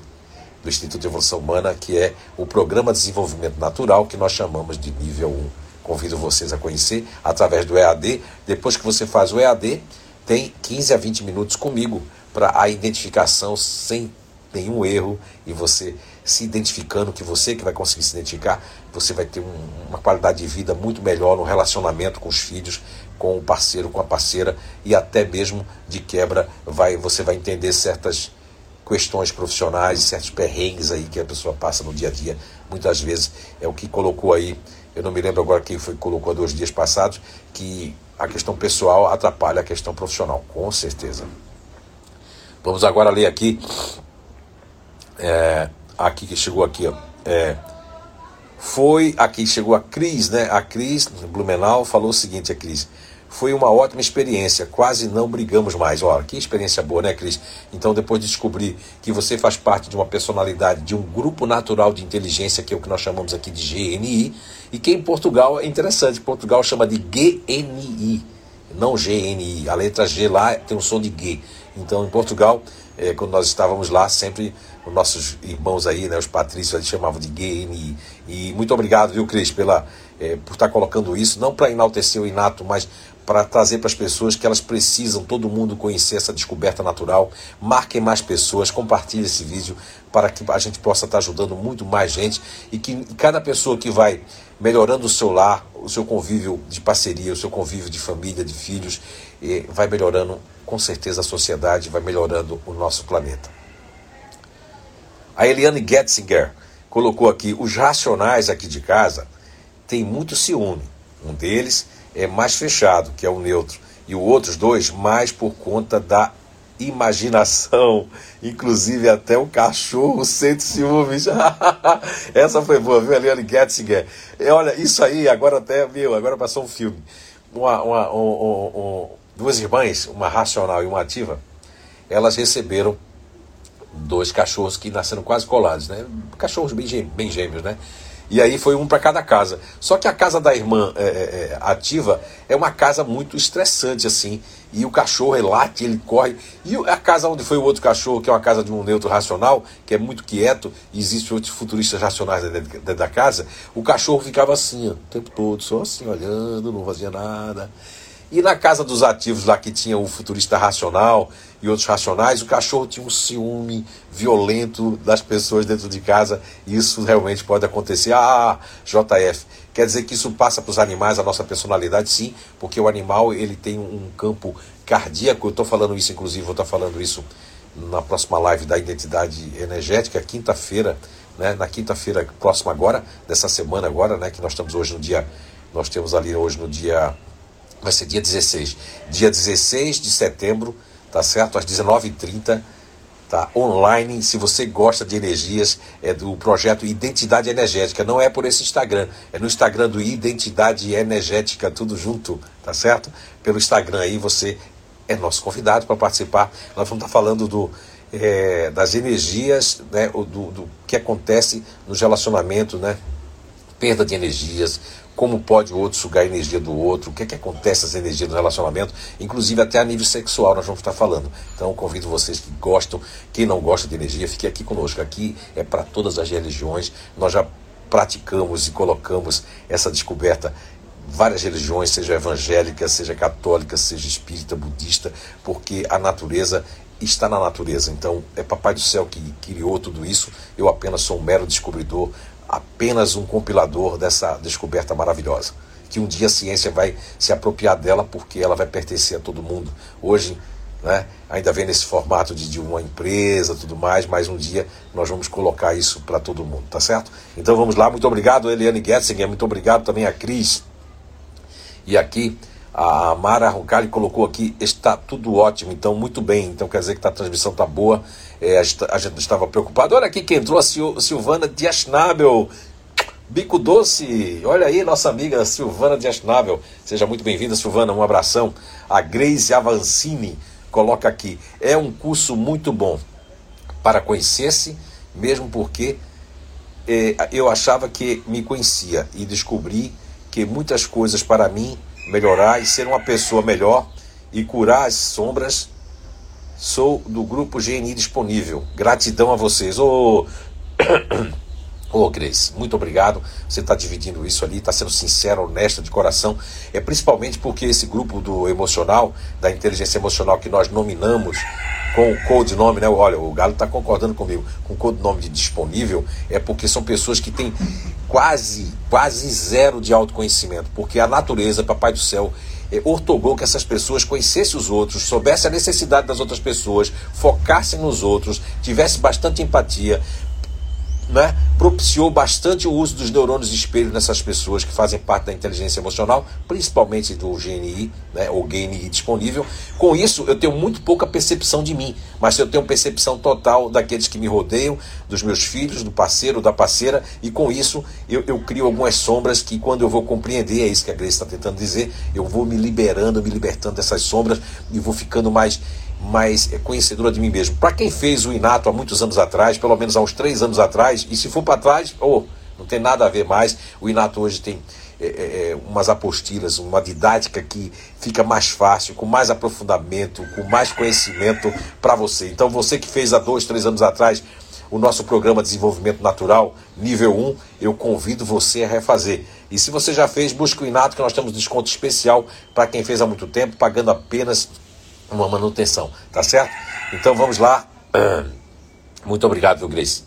do Instituto de Evolução Humana, que é o Programa de Desenvolvimento Natural, que nós chamamos de nível 1. Convido vocês a conhecer através do EAD. Depois que você faz o EAD, tem 15 a 20 minutos comigo para a identificação sem nenhum erro e você se identificando, que você que vai conseguir se identificar, você vai ter um, uma qualidade de vida muito melhor no relacionamento com os filhos, com o parceiro, com a parceira e até mesmo de quebra vai você vai entender certas questões profissionais, certos perrengues aí que a pessoa passa no dia a dia. Muitas vezes é o que colocou aí, eu não me lembro agora quem foi colocou há dois dias passados, que a questão pessoal atrapalha a questão profissional, com certeza. Vamos agora ler aqui, é, aqui que chegou aqui, ó, é, foi aqui chegou a Cris, né? A Cris Blumenau falou o seguinte, a Cris. Foi uma ótima experiência, quase não brigamos mais. Olha, que experiência boa, né, Cris? Então, depois de descobrir que você faz parte de uma personalidade, de um grupo natural de inteligência, que é o que nós chamamos aqui de GNI, e que em Portugal é interessante, Portugal chama de GNI, não GNI. A letra G lá tem um som de G. Então, em Portugal, é, quando nós estávamos lá, sempre os nossos irmãos aí, né, os patrícios, eles chamavam de GNI. E muito obrigado, viu, Cris, pela, é, por estar colocando isso, não para enaltecer o inato, mas para trazer para as pessoas que elas precisam, todo mundo conhecer essa descoberta natural. Marquem mais pessoas, compartilhem esse vídeo para que a gente possa estar ajudando muito mais gente e que cada pessoa que vai melhorando o seu lar, o seu convívio de parceria, o seu convívio de família, de filhos, vai melhorando com certeza a sociedade, vai melhorando o nosso planeta. A Eliane Getzinger colocou aqui: os racionais aqui de casa têm muito ciúme. Um deles é mais fechado, que é o neutro, e os outros dois mais por conta da imaginação. Inclusive até o cachorro sente ciúmes. Essa foi boa, viu, Eliane Getzinger? E olha, isso aí agora até, viu, agora passou um filme. Uma, uma, um, um, um, duas irmãs, uma racional e uma ativa, elas receberam dois cachorros que nasceram quase colados, né? Cachorros bem, bem gêmeos, né? E aí foi um para cada casa. Só que a casa da irmã é, é, é, ativa é uma casa muito estressante, assim. E o cachorro ele late, ele corre. E a casa onde foi o outro cachorro, que é uma casa de um neutro racional, que é muito quieto, e existem outros futuristas racionais dentro, dentro da casa, o cachorro ficava assim, ó, o tempo todo, só assim, olhando, não fazia nada. E na casa dos ativos lá que tinha o futurista racional e outros racionais, o cachorro tinha um ciúme violento das pessoas dentro de casa. E isso realmente pode acontecer. Ah, JF, quer dizer que isso passa para os animais a nossa personalidade? Sim, porque o animal ele tem um campo cardíaco. Eu estou falando isso, inclusive, vou estar falando isso na próxima live da identidade energética, quinta-feira, né, na quinta-feira próxima agora, dessa semana agora, né, que nós estamos hoje no dia, nós temos ali hoje no dia vai ser dia 16. Dia 16 de setembro, tá certo? Às 19h30, tá? Online, se você gosta de energias, é do projeto Identidade Energética. Não é por esse Instagram, é no Instagram do Identidade Energética, tudo junto, tá certo? Pelo Instagram aí você é nosso convidado para participar. Nós vamos estar falando do, é, das energias, né, do, do que acontece nos relacionamentos, né? Perda de energias, como pode o outro sugar a energia do outro, o que é que acontece as energias do relacionamento, inclusive até a nível sexual nós vamos estar falando. Então convido vocês que gostam, quem não gosta de energia, fique aqui conosco. Aqui é para todas as religiões, nós já praticamos e colocamos essa descoberta várias religiões, seja evangélica, seja católica, seja espírita, budista, porque a natureza está na natureza. Então, é Papai do Céu que criou tudo isso. Eu apenas sou um mero descobridor, apenas um compilador dessa descoberta maravilhosa. Que um dia a ciência vai se apropriar dela porque ela vai pertencer a todo mundo. Hoje, né, ainda vem nesse formato de, de uma empresa tudo mais, mas um dia nós vamos colocar isso para todo mundo, tá certo? Então vamos lá, muito obrigado, Eliane Getzinger, muito obrigado também a Cris. E aqui a Mara Roncalli colocou aqui, está tudo ótimo, então muito bem, então quer dizer que a transmissão está boa. É, a gente estava preocupado. Olha aqui quem entrou, a Silvana Diasnabel. Bico Doce, olha aí nossa amiga Silvana Diasnabel. Seja muito bem-vinda, Silvana, um abração. A Grace Avancini coloca aqui, é um curso muito bom para conhecer-se, mesmo porque é, eu achava que me conhecia e descobri que muitas coisas para mim melhorar e ser uma pessoa melhor e curar as sombras Sou do grupo GNI disponível. Gratidão a vocês. Ô, oh, Grace, muito obrigado. Você está dividindo isso ali, está sendo sincero, honesta, de coração. É principalmente porque esse grupo do emocional, da inteligência emocional que nós nominamos com o codinome, né? Olha, o Galo está concordando comigo, com o codinome de disponível, é porque são pessoas que têm quase, quase zero de autoconhecimento. Porque a natureza, Papai do Céu, ortogou que essas pessoas conhecessem os outros, soubessem a necessidade das outras pessoas, focassem nos outros, tivessem bastante empatia, né, propiciou bastante o uso dos neurônios espelho nessas pessoas que fazem parte da inteligência emocional, principalmente do GNI, né, ou GNI disponível. Com isso, eu tenho muito pouca percepção de mim, mas eu tenho percepção total daqueles que me rodeiam, dos meus filhos, do parceiro, da parceira, e com isso eu, eu crio algumas sombras que, quando eu vou compreender, é isso que a Grace está tentando dizer, eu vou me liberando, me libertando dessas sombras e vou ficando mais mais conhecedora de mim mesmo. Para quem fez o Inato há muitos anos atrás, pelo menos há uns três anos atrás, e se for para trás, oh, não tem nada a ver mais. O Inato hoje tem é, é, é, umas apostilas, uma didática que fica mais fácil, com mais aprofundamento, com mais conhecimento para você. Então, você que fez há dois, três anos atrás o nosso programa de Desenvolvimento Natural, nível 1, eu convido você a refazer. E se você já fez, busque o Inato, que nós temos desconto especial para quem fez há muito tempo, pagando apenas uma manutenção, tá certo? Então vamos lá. Muito obrigado, viu, Grace?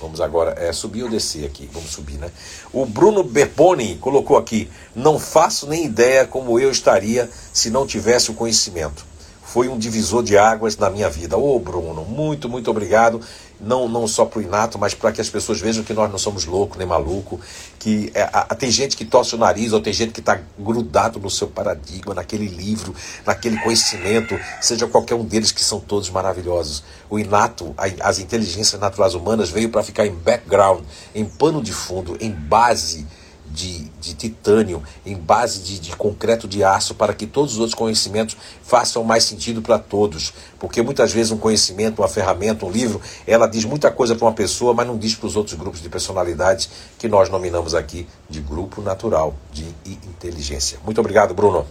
Vamos agora é, subir ou descer aqui? Vamos subir, né? O Bruno Berponi colocou aqui: Não faço nem ideia como eu estaria se não tivesse o conhecimento. Foi um divisor de águas na minha vida. Ô, Bruno, muito, muito obrigado não, não só para o inato, mas para que as pessoas vejam que nós não somos loucos nem maluco, que é, a, tem gente que torce o nariz, ou tem gente que está grudado no seu paradigma, naquele livro, naquele conhecimento, seja qualquer um deles, que são todos maravilhosos. O inato, a, as inteligências naturais humanas veio para ficar em background, em pano de fundo, em base de, de titânio, em base de, de, concreto de aço, para que todos os outros conhecimentos façam mais sentido para todos. Porque muitas vezes um conhecimento, uma ferramenta, um livro, ela diz muita coisa para uma pessoa, mas não diz para os outros grupos de personalidades que nós nominamos aqui de grupo natural de inteligência. Muito obrigado, Bruno.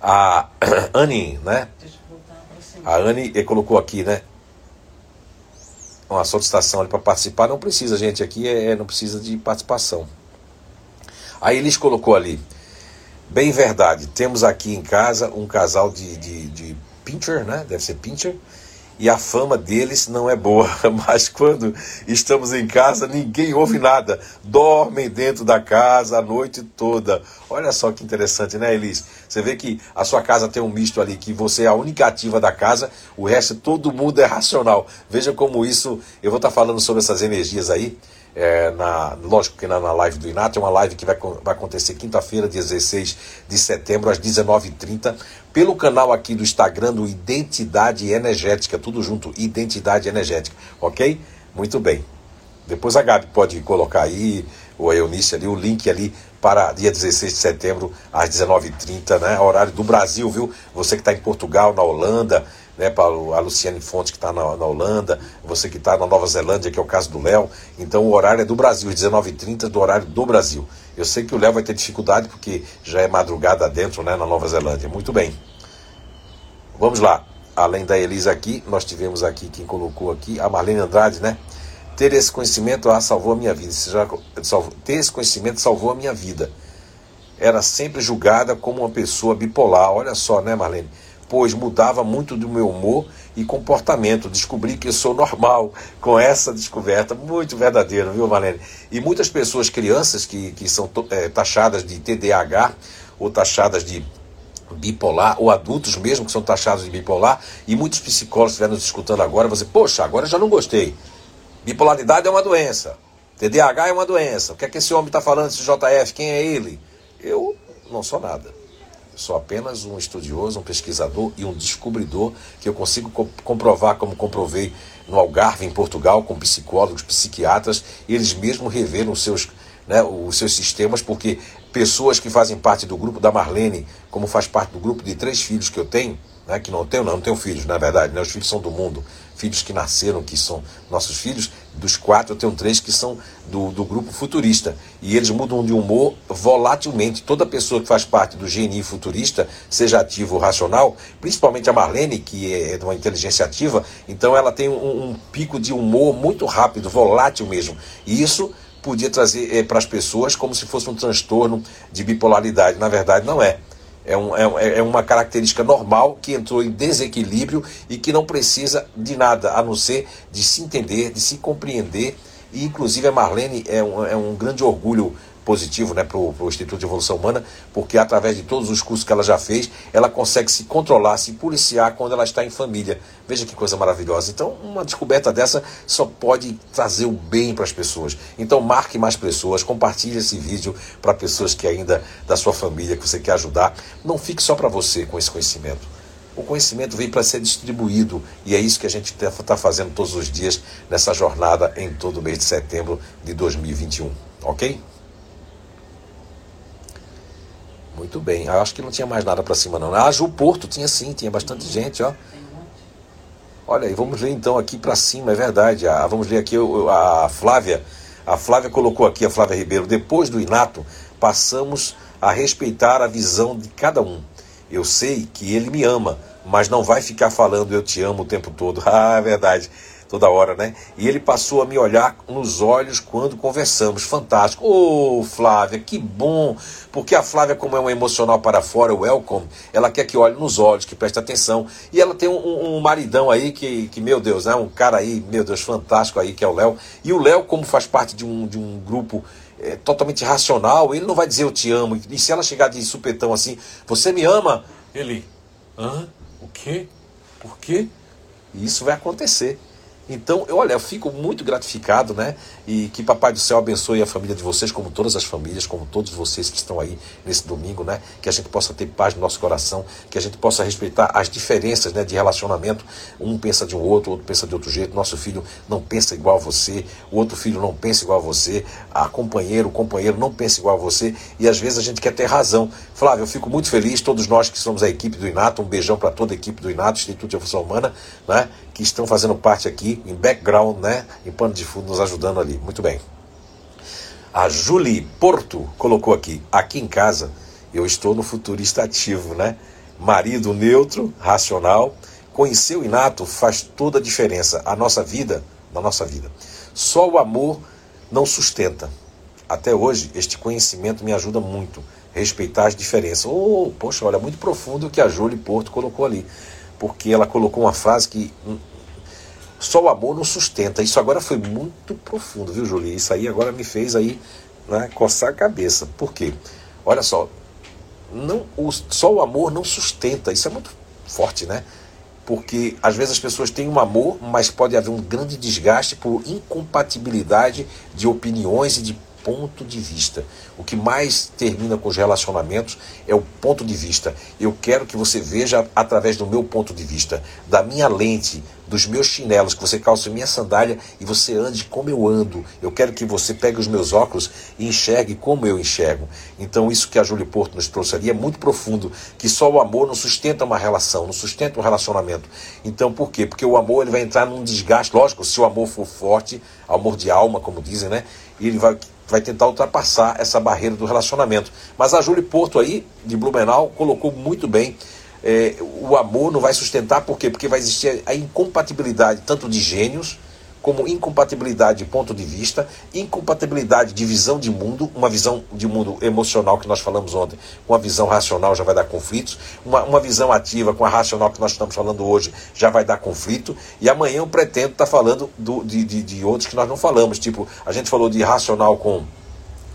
A Anne, né? A Anne colocou aqui, né? Uma solicitação ali para participar, não precisa, gente, aqui é, é, não precisa de participação. Aí eles colocou ali, bem verdade, temos aqui em casa um casal de, de, de pincher, né? Deve ser pincher, e a fama deles não é boa, mas quando estamos em casa ninguém ouve nada, dormem dentro da casa a noite toda. Olha só que interessante, né, Elis? Você vê que a sua casa tem um misto ali, que você é a única ativa da casa, o resto todo mundo é racional. Veja como isso, eu vou estar falando sobre essas energias aí. É, na, lógico que na, na live do Inato, é uma live que vai, vai acontecer quinta-feira, dia 16 de setembro, às 19h30, pelo canal aqui do Instagram do Identidade Energética, tudo junto, Identidade Energética, ok? Muito bem. Depois a Gabi pode colocar aí, ou a Eunice ali, o link ali para dia 16 de setembro, às 19h30, né? Horário do Brasil, viu? Você que está em Portugal, na Holanda, né, para a Luciane Fontes, que está na, na, Holanda, você que está na Nova Zelândia, que é o caso do Léo. Então o horário é do Brasil, 19h30 do horário do Brasil. Eu sei que o Léo vai ter dificuldade, porque já é madrugada dentro, né, na Nova Zelândia. Muito bem. Vamos lá. Além da Elisa aqui, nós tivemos aqui quem colocou aqui, a Marlene Andrade, né? Ter esse conhecimento ah, salvou a minha vida. Já, salvou, ter esse conhecimento salvou a minha vida. Era sempre julgada como uma pessoa bipolar. Olha só, né, Marlene? Pois mudava muito do meu humor e comportamento. Descobri que sou normal com essa descoberta, muito verdadeiro, viu, Marlene? E muitas pessoas, crianças que, que são é, taxadas de TDAH ou taxadas de bipolar, ou adultos mesmo que são taxados de bipolar, e muitos psicólogos estiverem nos escutando agora, dizer, poxa, agora já não gostei. Bipolaridade é uma doença. TDAH é uma doença. O que é que esse homem está falando, esse JF? Quem é ele? Eu não sou nada. Sou apenas um estudioso, um pesquisador e um descobridor que eu consigo co comprovar, como comprovei no Algarve, em Portugal, com psicólogos, psiquiatras, eles mesmos reveram os seus, né, os seus sistemas, porque pessoas que fazem parte do grupo da Marlene, como faz parte do grupo de três filhos que eu tenho, né, que não tenho, não, não tenho filhos, na verdade, né, os filhos são do mundo, filhos que nasceram, que são nossos filhos, dos quatro eu tenho três que são do, do grupo futurista. E eles mudam de humor volatilmente. Toda pessoa que faz parte do GNI futurista, seja ativo ou racional, principalmente a Marlene, que é de uma inteligência ativa, então ela tem um, um pico de humor muito rápido, volátil mesmo. E isso podia trazer é, para as pessoas como se fosse um transtorno de bipolaridade. Na verdade, não é. É, um, é, é, uma característica normal que entrou em desequilíbrio e que não precisa de nada a não ser de se entender, de se compreender. E, inclusive, a Marlene é um, é um grande orgulho positivo né, para o Instituto de Evolução Humana, porque através de todos os cursos que ela já fez, ela consegue se controlar, se policiar quando ela está em família. Veja que coisa maravilhosa. Então, uma descoberta dessa só pode trazer o bem para as pessoas. Então, marque mais pessoas, compartilhe esse vídeo para pessoas que ainda da sua família, que você quer ajudar. Não fique só para você com esse conhecimento. O conhecimento vem para ser distribuído e é isso que a gente está tá fazendo todos os dias nessa jornada em todo o mês de setembro de 2021. Ok? Muito bem. Eu acho que não tinha mais nada para cima, não. Ah, Ju Porto tinha sim, tinha bastante gente, ó. Olha aí, vamos ler então aqui para cima, é verdade. Ah, vamos ler aqui a Flávia. A Flávia colocou aqui, a Flávia Ribeiro, depois do Inato, passamos a respeitar a visão de cada um. Eu sei que ele me ama, mas não vai ficar falando eu te amo o tempo todo. Ah, é verdade toda hora, né? E ele passou a me olhar nos olhos quando conversamos. Fantástico. Ô, oh, Flávia, que bom! Porque a Flávia, como é um emocional para fora, o welcome, ela quer que olhe nos olhos, que preste atenção. E ela tem um, um maridão aí que, que, meu Deus, né? Um cara aí, meu Deus, fantástico aí, que é o Léo. E o Léo, como faz parte de um, de um grupo é, totalmente racional, ele não vai dizer eu te amo. E se ela chegar de supetão assim, você me ama? Ele, hã? O quê? Por quê? E isso vai acontecer. Então, eu, olha, eu fico muito gratificado, né? E que Papai do Céu abençoe a família de vocês, como todas as famílias, como todos vocês que estão aí nesse domingo, né? Que a gente possa ter paz no nosso coração, que a gente possa respeitar as diferenças né, de relacionamento. Um pensa de um outro, outro pensa de outro jeito. Nosso filho não pensa igual a você, o outro filho não pensa igual a você, a companheiro, o companheiro não pensa igual a você. E às vezes a gente quer ter razão. Flávio, eu fico muito feliz, todos nós que somos a equipe do Inato, um beijão para toda a equipe do Inato, Instituto de Evolução Humana, né? Que estão fazendo parte aqui em background, né, em pano de fundo, nos ajudando ali. Muito bem. A Julie Porto colocou aqui: aqui em casa eu estou no futurista ativo, né? Marido neutro, racional. Conhecer o inato faz toda a diferença. A nossa vida, na nossa vida. Só o amor não sustenta. Até hoje, este conhecimento me ajuda muito. Respeitar as diferenças. Oh, poxa, olha, muito profundo o que a Julie Porto colocou ali. Porque ela colocou uma frase que só o amor não sustenta. Isso agora foi muito profundo, viu, Julie? Isso aí agora me fez aí né, coçar a cabeça. Por quê? Olha só, não, o, só o amor não sustenta. Isso é muito forte, né? Porque às vezes as pessoas têm um amor, mas pode haver um grande desgaste por incompatibilidade de opiniões e de ponto de vista. O que mais termina com os relacionamentos é o ponto de vista. Eu quero que você veja através do meu ponto de vista, da minha lente, dos meus chinelos, que você calça minha sandália e você ande como eu ando. Eu quero que você pegue os meus óculos e enxergue como eu enxergo. Então, isso que a Júlia Porto nos trouxe ali é muito profundo, que só o amor não sustenta uma relação, não sustenta um relacionamento. Então, por quê? Porque o amor ele vai entrar num desgaste. Lógico, se o amor for forte, amor de alma, como dizem, né? Ele vai vai tentar ultrapassar essa barreira do relacionamento. Mas a Júlia Porto aí, de Blumenau, colocou muito bem. É, o amor não vai sustentar, por quê? Porque vai existir a incompatibilidade tanto de gênios como incompatibilidade de ponto de vista, incompatibilidade de visão de mundo, uma visão de mundo emocional que nós falamos ontem, com a visão racional já vai dar conflitos, uma, uma visão ativa com a racional que nós estamos falando hoje já vai dar conflito, e amanhã eu pretendo estar falando do, de, de, de outros que nós não falamos, tipo, a gente falou de racional com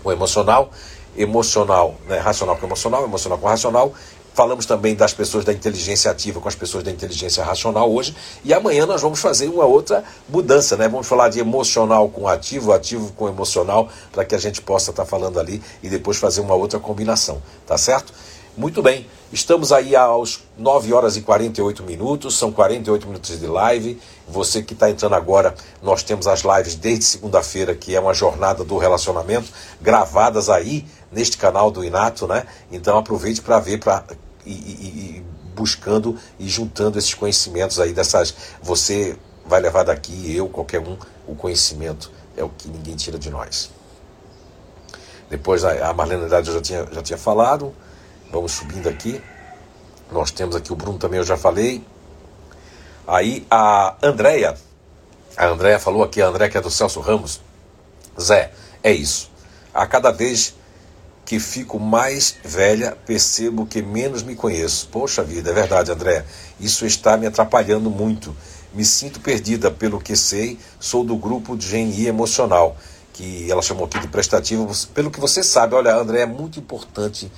o emocional, emocional, né, racional com emocional, emocional com racional, Falamos também das pessoas da inteligência ativa com as pessoas da inteligência racional hoje. E amanhã nós vamos fazer uma outra mudança, né? Vamos falar de emocional com ativo, ativo com emocional, para que a gente possa estar tá falando ali e depois fazer uma outra combinação, tá certo? Muito bem, estamos aí aos 9 horas e 48 minutos, são 48 minutos de live. Você que está entrando agora, nós temos as lives desde segunda-feira, que é uma jornada do relacionamento, gravadas aí neste canal do Inato, né? Então aproveite para ver, para e, buscando e juntando esses conhecimentos aí dessas. Você vai levar daqui, eu, qualquer um, o conhecimento é o que ninguém tira de nós. Depois a Marlene Andrade já tinha, já tinha falado. Vamos subindo aqui. Nós temos aqui o Bruno também, eu já falei. Aí a Andréia, a Andréia falou aqui, a Andréia que é do Celso Ramos. Zé, é isso. A cada vez que fico mais velha, percebo que menos me conheço. Poxa vida, é verdade, Andréia. Isso está me atrapalhando muito. Me sinto perdida pelo que sei, sou do grupo de GNI emocional, que ela chamou aqui de prestativo. Pelo que você sabe, olha, André, é muito importante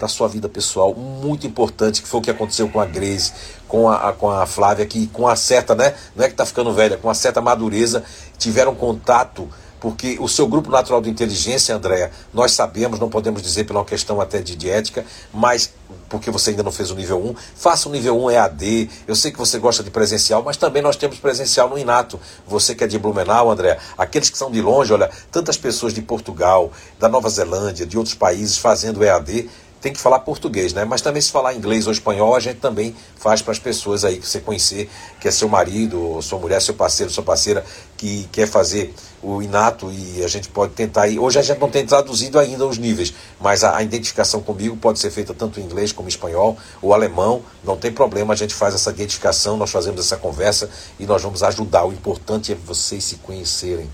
para a sua vida pessoal, muito importante, que foi o que aconteceu com a Grace, com a, com a Flávia, que com a certa, né? Não é que está ficando velha, com a certa madureza, tiveram contato porque o seu grupo natural de inteligência, Andréa, nós sabemos, não podemos dizer pela questão até de, de ética, mas porque você ainda não fez o nível 1, faça o nível 1 EAD. Eu sei que você gosta de presencial, mas também nós temos presencial no Inato. Você que é de Blumenau, André, aqueles que são de longe, olha, tantas pessoas de Portugal, da Nova Zelândia, de outros países fazendo EAD tem que falar português, né? Mas também se falar inglês ou espanhol, a gente também faz para as pessoas aí que você conhecer, que é seu marido, sua mulher, seu parceiro, sua parceira, que quer fazer o inato e a gente pode tentar. Ir. Hoje a gente não tem traduzido ainda os níveis, mas a, a identificação comigo pode ser feita tanto em inglês como em espanhol ou alemão, não tem problema, a gente faz essa identificação, nós fazemos essa conversa e nós vamos ajudar. O importante é vocês se conhecerem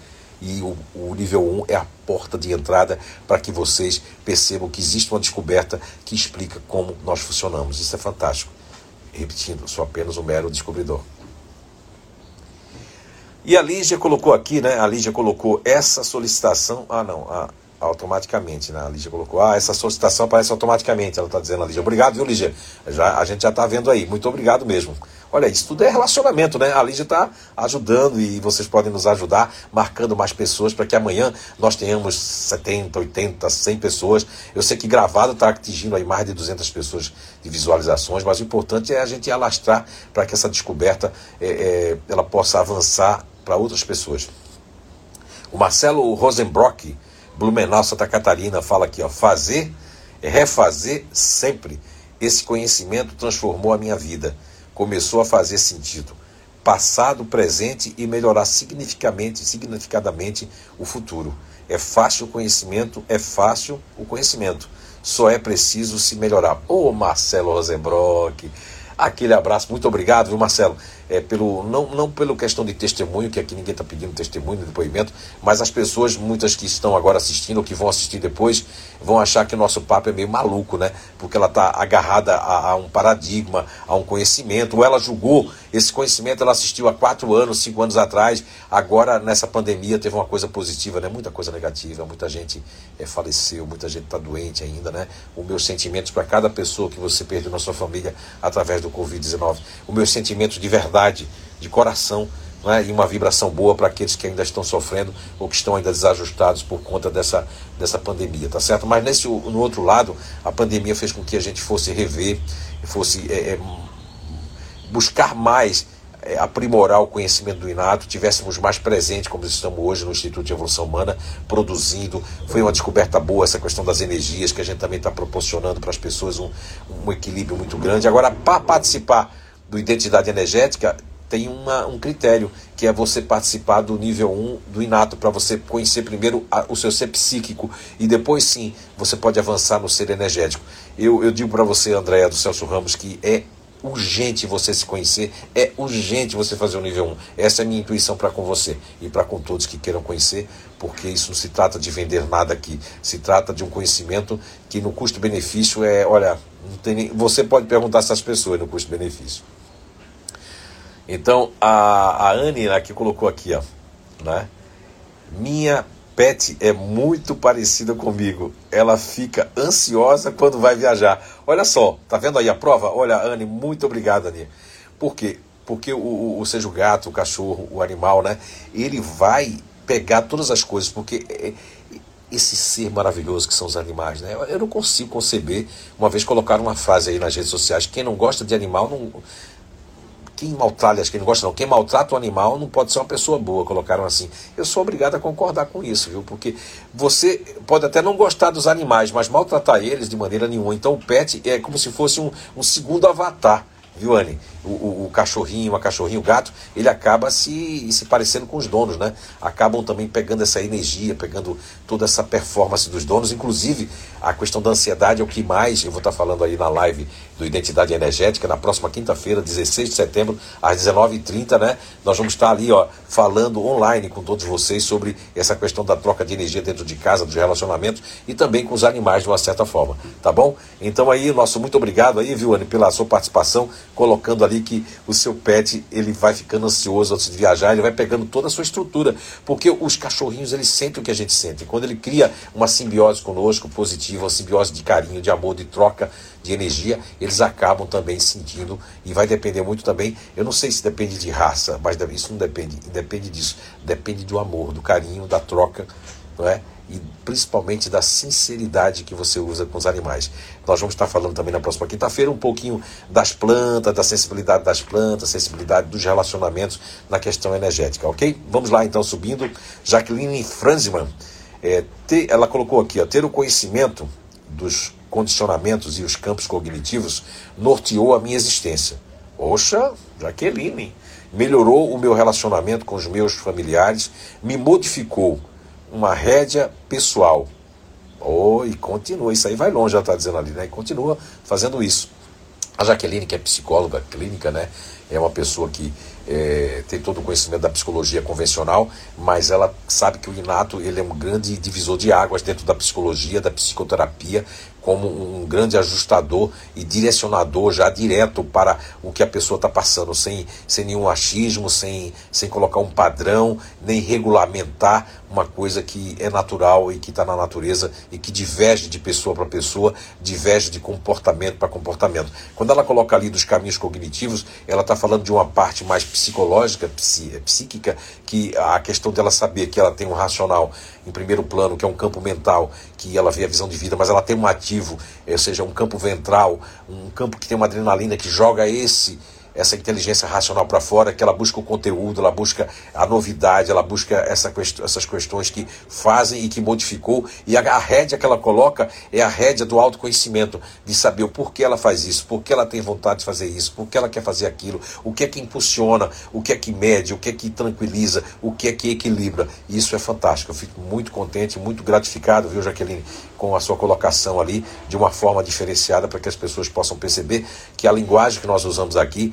e o, o nível 1 é a porta de entrada para que vocês percebam que existe uma descoberta que explica como nós funcionamos. Isso é fantástico. Repetindo, sou apenas um mero descobridor. E a Lígia colocou aqui, né? A Lígia colocou essa solicitação. Ah, não. Ah, automaticamente, né? A Lígia colocou, ah, essa solicitação aparece automaticamente, ela está dizendo a Lígia. Obrigado, viu, Lígia? Já, a gente já está vendo aí. Muito obrigado mesmo. Olha, isso tudo é relacionamento, né? A Lígia está ajudando e vocês podem nos ajudar, marcando mais pessoas para que amanhã nós tenhamos 70, 80, 100 pessoas. Eu sei que gravado está atingindo aí mais de 200 pessoas de visualizações, mas o importante é a gente alastrar para que essa descoberta é, é, ela possa avançar para outras pessoas. O Marcelo Rosenbrock, Blumenau, Santa Catarina, fala aqui, ó, fazer, refazer sempre. Esse conhecimento transformou a minha vida. Começou a fazer sentido. Passado, presente e melhorar significativamente, significadamente o futuro. É fácil o conhecimento, é fácil o conhecimento. Só é preciso se melhorar. Ô Marcelo Rosenbrock, aquele abraço, muito obrigado, viu, Marcelo? É, pelo, não, não pela questão de testemunho, que aqui ninguém está pedindo testemunho, depoimento, mas as pessoas, muitas que estão agora assistindo ou que vão assistir depois, vão achar que o nosso papo é meio maluco, né? Porque ela está agarrada a, a, um paradigma, a um conhecimento, ou ela julgou esse conhecimento, ela assistiu há quatro anos, cinco anos atrás, agora nessa pandemia teve uma coisa positiva, né? Muita coisa negativa, muita gente é, faleceu, muita gente está doente ainda, né? Os meus sentimentos para cada pessoa que você perdeu na sua família através do Covid-19, os meus sentimentos de verdade verdade, de coração, é? e uma vibração boa para aqueles que ainda estão sofrendo ou que estão ainda desajustados por conta dessa, dessa pandemia, tá certo? Mas nesse, no outro lado, a pandemia fez com que a gente fosse rever, fosse é, é, buscar mais é, aprimorar o conhecimento do inato, tivéssemos mais presente, como estamos hoje no Instituto de Evolução Humana, produzindo. Foi uma descoberta boa essa questão das energias, que a gente também está proporcionando para as pessoas um, um equilíbrio muito grande. Agora, para participar do identidade energética tem uma, um critério, que é você participar do nível 1 do inato, para você conhecer primeiro a, o seu ser psíquico e depois sim você pode avançar no ser energético. Eu, eu digo para você, Andréa do Celso Ramos, que é urgente você se conhecer, é urgente você fazer o nível 1. Essa é a minha intuição para com você e para com todos que queiram conhecer, porque isso não se trata de vender nada aqui, se trata de um conhecimento que no custo-benefício é, olha, nem, você pode perguntar essas pessoas no custo-benefício. Então, a, a Anne aqui colocou aqui, ó, né? Minha pet é muito parecida comigo. Ela fica ansiosa quando vai viajar. Olha só, tá vendo aí a prova? Olha, Anne, muito obrigado, Anne. Por quê? Porque o, o, seja o gato, o cachorro, o animal, né? Ele vai pegar todas as coisas, porque é, esse ser maravilhoso que são os animais, né? Eu não consigo conceber. Uma vez colocaram uma frase aí nas redes sociais: quem não gosta de animal não quem maltrata, acho que não gosta não, quem maltrata o animal não pode ser uma pessoa boa, colocaram assim. Eu sou obrigado a concordar com isso, viu? Porque você pode até não gostar dos animais, mas maltratar eles de maneira nenhuma. Então o pet é como se fosse um, um segundo avatar. viu, Anne? O, o, o, cachorrinho, a cachorrinho, o gato, ele acaba se, se parecendo com os donos, né? Acabam também pegando essa energia, pegando toda essa performance dos donos. Inclusive, a questão da ansiedade é o que mais, eu vou estar falando aí na live do Identidade Energética, na próxima quinta-feira, 16 de setembro, às 19h30, né? Nós vamos estar ali, ó, falando online com todos vocês sobre essa questão da troca de energia dentro de casa, dos relacionamentos e também com os animais de uma certa forma, tá bom? Então aí, nosso muito obrigado aí, viu, Anne, pela sua participação, colocando ali que o seu pet, ele vai ficando ansioso antes de viajar, ele vai pegando toda a sua estrutura, porque os cachorrinhos, eles sentem o que a gente sente. Quando ele cria uma simbiose conosco, positiva, uma simbiose de carinho, de amor, de troca de energia, eles acabam também sentindo e vai depender muito também, eu não sei se depende de raça, mas isso não depende, depende disso, depende do amor, do carinho, da troca, não é? e principalmente da sinceridade que você usa com os animais. Nós vamos estar falando também na próxima quinta-feira um pouquinho das plantas, da sensibilidade das plantas, sensibilidade dos relacionamentos na questão energética, ok? Vamos lá então subindo. Jacqueline Franzman, é, ela colocou aqui, ó, ter o conhecimento dos condicionamentos e os campos cognitivos norteou a minha existência. Poxa, Jaqueline, melhorou o meu relacionamento com os meus familiares, me modificou uma rédea pessoal. Oh, e continua, isso aí vai longe, ela está dizendo ali, né? E continua fazendo isso. A Jaqueline, que é psicóloga clínica, né? É uma pessoa que é, tem todo o conhecimento da psicologia convencional, mas ela sabe que o inato ele é um grande divisor de águas dentro da psicologia, da psicoterapia, como um grande ajustador e direcionador já direto para o que a pessoa está passando, sem, sem nenhum achismo, sem, sem colocar um padrão, nem regulamentar uma coisa que é natural e que está na natureza e que diverge de pessoa para pessoa, diverge de comportamento para comportamento. Quando ela coloca ali dos caminhos cognitivos, ela está falando de uma parte mais psicológica, psíquica, que a questão dela saber que ela tem um racional em primeiro plano, que é um campo mental, que ela vê a visão de vida, mas ela tem um ou seja, um campo ventral, um campo que tem uma adrenalina que joga esse essa inteligência racional para fora, que ela busca o conteúdo, ela busca a novidade, ela busca essa quest essas questões que fazem e que modificou. E a, a rédea que ela coloca é a rédea do autoconhecimento, de saber o porquê ela faz isso, por que ela tem vontade de fazer isso, por que ela quer fazer aquilo, o que é que impulsiona, o que é que mede, o que é que tranquiliza, o que é que equilibra. E isso é fantástico. Eu fico muito contente, muito gratificado, viu, Jaqueline, com a sua colocação ali de uma forma diferenciada para que as pessoas possam perceber que a linguagem que nós usamos aqui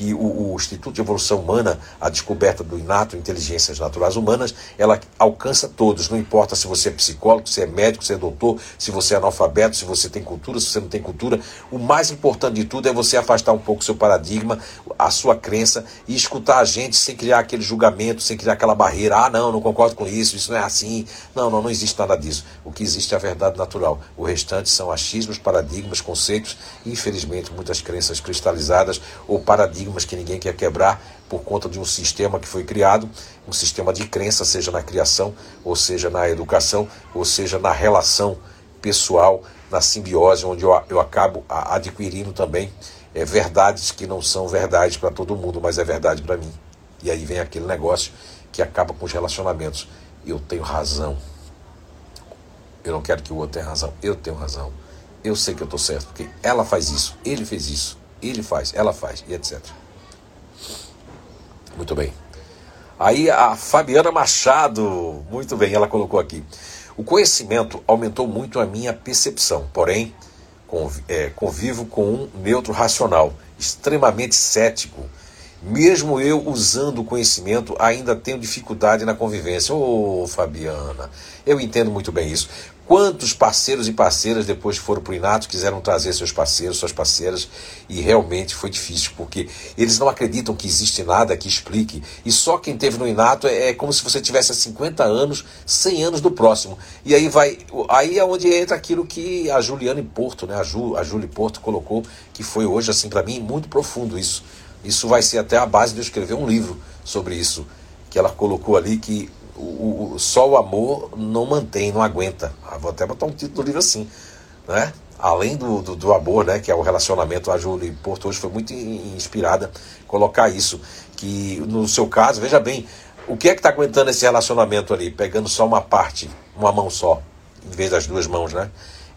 que o, o, Instituto de Evolução Humana, a descoberta do inato inteligências naturais humanas, ela alcança todos, não importa se você é psicólogo, se é médico, se é doutor, se você é analfabeto, se você tem cultura, se você não tem cultura. O mais importante de tudo é você afastar um pouco o seu paradigma, a sua crença e escutar a gente sem criar aquele julgamento, sem criar aquela barreira. Ah, não, não concordo com isso, isso não é assim. Não, não, não existe nada disso. O que existe é a verdade natural. O restante são achismos, paradigmas, conceitos e, infelizmente, muitas crenças cristalizadas ou paradigmas paradigmas que ninguém quer quebrar por conta de um sistema que foi criado, um sistema de crença, seja na criação, ou seja na educação, ou seja na relação pessoal, na simbiose, onde eu, eu acabo adquirindo também é, verdades que não são verdades para todo mundo, mas é verdade para mim. E aí vem aquele negócio que acaba com os relacionamentos. Eu tenho razão. Eu não quero que o outro tenha razão. Eu tenho razão. Eu sei que eu estou certo, porque ela faz isso, ele fez isso. Ele faz, ela faz, e etc. Muito bem. Aí a Fabiana Machado, muito bem, ela colocou aqui. O conhecimento aumentou muito a minha percepção, porém, é, convivo com um neutro racional, extremamente cético. Mesmo eu usando o conhecimento, ainda tenho dificuldade na convivência. Ô, oh, Fabiana, eu entendo muito bem isso. Quantos parceiros e parceiras, depois foram para o Inato, quiseram trazer seus parceiros, suas parceiras, e realmente foi difícil, porque eles não acreditam que existe nada que explique, e só quem teve no Inato é, é como se você tivesse 50 anos, 100 anos do próximo. E aí vai, aí é onde entra aquilo que a Juliane Porto, né, a, Ju, a Porto colocou, que foi hoje, assim, para mim, muito profundo isso. Isso vai ser até a base de eu escrever um livro sobre isso, que ela colocou ali que o, o, só o amor não mantém, não aguenta. Ah, vou até botar um título do livro assim, né? Além do, do, do, amor, né, que é o relacionamento, a Julie Porto hoje foi muito inspirada colocar isso. Que no seu caso, veja bem, o que é que está aguentando esse relacionamento ali? Pegando só uma parte, uma mão só, em vez das duas mãos, né?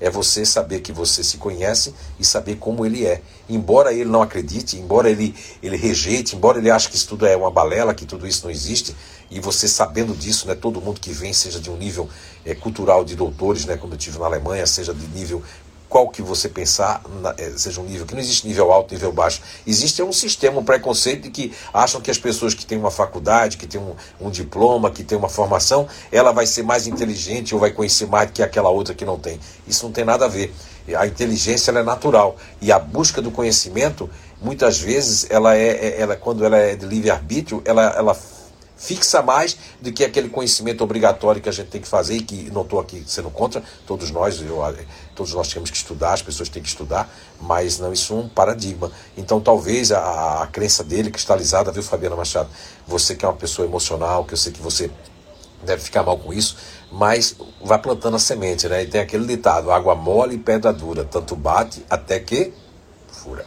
é você saber que você se conhece e saber como ele é. Embora ele não acredite, embora ele, ele rejeite, embora ele ache que isso tudo é uma balela, que tudo isso não existe, e você sabendo disso, né, todo mundo que vem, seja de um nível é, cultural de doutores, né, como eu tive na Alemanha, seja de nível qual que você pensar, eh, seja um nível, que não existe nível alto, nível baixo. Existe um sistema, um preconceito de que acham que as pessoas que têm uma faculdade, que têm um, um diploma, que têm uma formação, ela vai ser mais inteligente ou vai conhecer mais que aquela outra que não tem. Isso não tem nada a ver. A inteligência é natural e a busca do conhecimento, muitas vezes, ela é, é ela, quando ela é de livre-arbítrio, ela, ela fixa mais do que aquele conhecimento obrigatório que a gente tem que fazer e que não estou aqui sendo contra, todos nós, eu, todos nós temos que estudar, as pessoas têm que estudar, mas não isso é um paradigma. Então talvez a, a crença dele cristalizada, viu Fabiana Machado, você que é uma pessoa emocional, que eu sei que você deve ficar mal com isso, mas vai plantando a semente, né? E tem aquele ditado, água mole e pedra dura, tanto bate até que fura.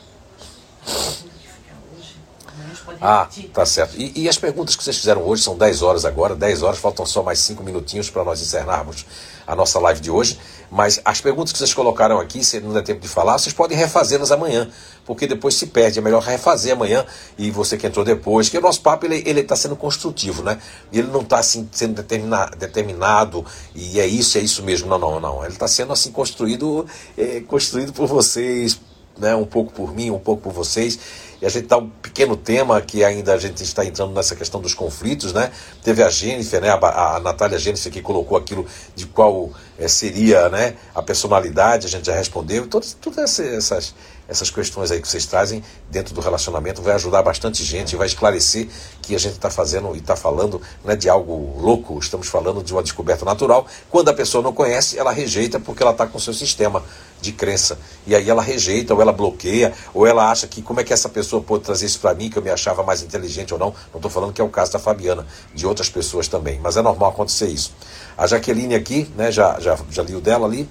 Ah, tá certo. E, e, as perguntas que vocês fizeram hoje são 10 horas agora, 10 horas, faltam só mais 5 minutinhos para nós encerrarmos a nossa live de hoje. Mas as perguntas que vocês colocaram aqui, se não der tempo de falar, vocês podem refazê-las amanhã, porque depois se perde. É melhor refazer amanhã e você que entrou depois, que o nosso papo ele está sendo construtivo, né? Ele não está assim, sendo determina, determinado e é isso, é isso mesmo. Não, não, não. Ele está sendo assim construído, é, construído por vocês, né? um pouco por mim, um pouco por vocês. E a gente está um pequeno tema que ainda a gente está entrando nessa questão dos conflitos, né? Teve a Jennifer, né? A, a Natália Jennifer que colocou aquilo de qual é, seria, né? A personalidade, a gente já respondeu. Todas, todas essas essas questões aí que vocês trazem dentro do relacionamento vai ajudar bastante gente, vai esclarecer que a gente está fazendo e está falando não é de algo louco, estamos falando de uma descoberta natural. Quando a pessoa não conhece, ela rejeita porque ela está com o seu sistema de crença. E aí ela rejeita, ou ela bloqueia, ou ela acha que como é que essa pessoa pode trazer isso para mim, que eu me achava mais inteligente ou não. Não estou falando que é o caso da Fabiana, de outras pessoas também, mas é normal acontecer isso. A Jaqueline aqui, né, já, já, já li o dela ali.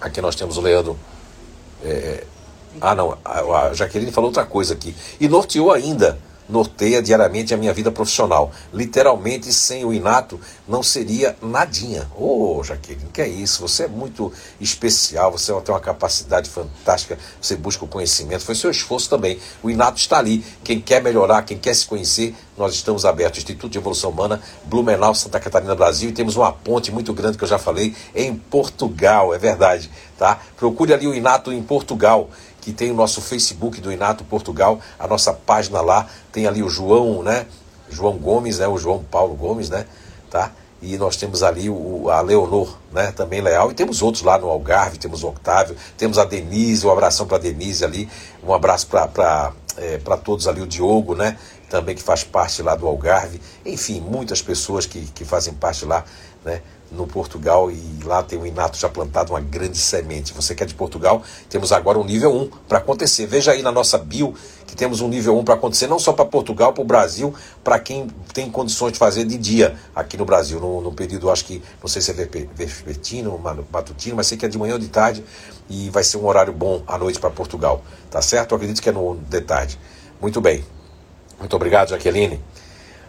Aqui nós temos o Leandro. É, ah, não, a, a Jaqueline falou outra coisa aqui. E norteou ainda norteia diariamente a minha vida profissional. Literalmente, sem o inato, não seria nadinha. Ô, oh, Jaqueline, que é isso? Você é muito especial, você tem uma capacidade fantástica, você busca o conhecimento, foi seu esforço também. O inato está ali. Quem quer melhorar, quem quer se conhecer, nós estamos abertos. Instituto de Evolução Humana, Blumenau, Santa Catarina, Brasil, e temos uma ponte muito grande que eu já falei, em Portugal, é verdade, tá? Procure ali o Inato em Portugal que tem o nosso Facebook do Inato Portugal, a nossa página lá, tem ali o João, né? João Gomes, né? O João Paulo Gomes, né? Tá? E nós temos ali o, a Leonor, né? Também leal. E temos outros lá no Algarve, temos o Octávio, temos a Denise, um abração para Denise ali, um abraço para é, todos ali, o Diogo, né? Também que faz parte lá do Algarve. Enfim, muitas pessoas que, que fazem parte lá, né? No Portugal e lá tem o Inato já plantado uma grande semente. Você que é de Portugal, temos agora um nível 1 para acontecer. Veja aí na nossa bio que temos um nível 1 para acontecer, não só para Portugal, para o Brasil, para quem tem condições de fazer de dia aqui no Brasil, no, no período, acho que, não sei se é vespertino, matutino, mas sei que é de manhã ou de tarde e vai ser um horário bom à noite para Portugal, tá certo? Eu acredito que é no de tarde. Muito bem. Muito obrigado, Jaqueline.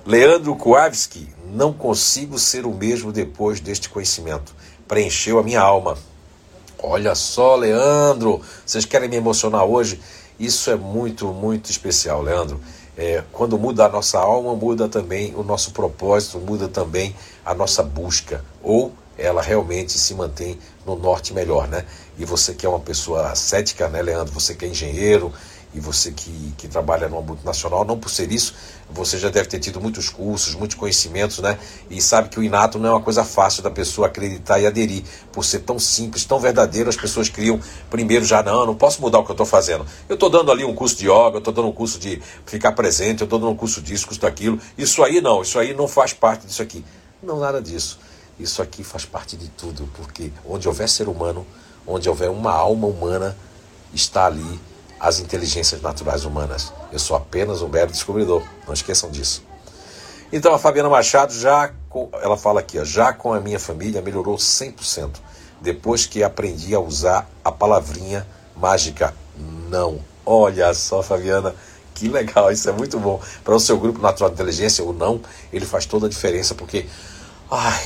Leandro Kowalski, não consigo ser o mesmo depois deste conhecimento. Preencheu a minha alma. Olha só, Leandro, vocês querem me emocionar hoje? Isso é muito, muito especial, Leandro. É, quando muda a nossa alma, muda também o nosso propósito, muda também a nossa busca. Ou ela realmente se mantém no norte melhor, né? E você que é uma pessoa cética, né, Leandro? Você que é engenheiro, e você que, que trabalha numa multinacional, não por ser isso, você já deve ter tido muitos cursos, muitos conhecimentos, né? E sabe que o inato não é uma coisa fácil da pessoa acreditar e aderir. Por ser tão simples, tão verdadeiro, as pessoas criam primeiro já, não, não posso mudar o que eu estou fazendo. Eu estou dando ali um curso de yoga, eu estou dando um curso de ficar presente, eu estou dando um curso disso, curso daquilo. Isso aí não, isso aí não faz parte disso aqui. Não, nada disso. Isso aqui faz parte de tudo, porque onde houver ser humano, onde houver uma alma humana, está ali as inteligências naturais humanas. Eu sou apenas um mero descobridor, não esqueçam disso. Então a Fabiana Machado já, ela fala aqui, ó, já com a minha família melhorou 100%, depois que aprendi a usar a palavrinha mágica não. Olha só, Fabiana, que legal, isso é muito bom. Para o seu grupo natural de inteligência, o não, ele faz toda a diferença, porque, ai,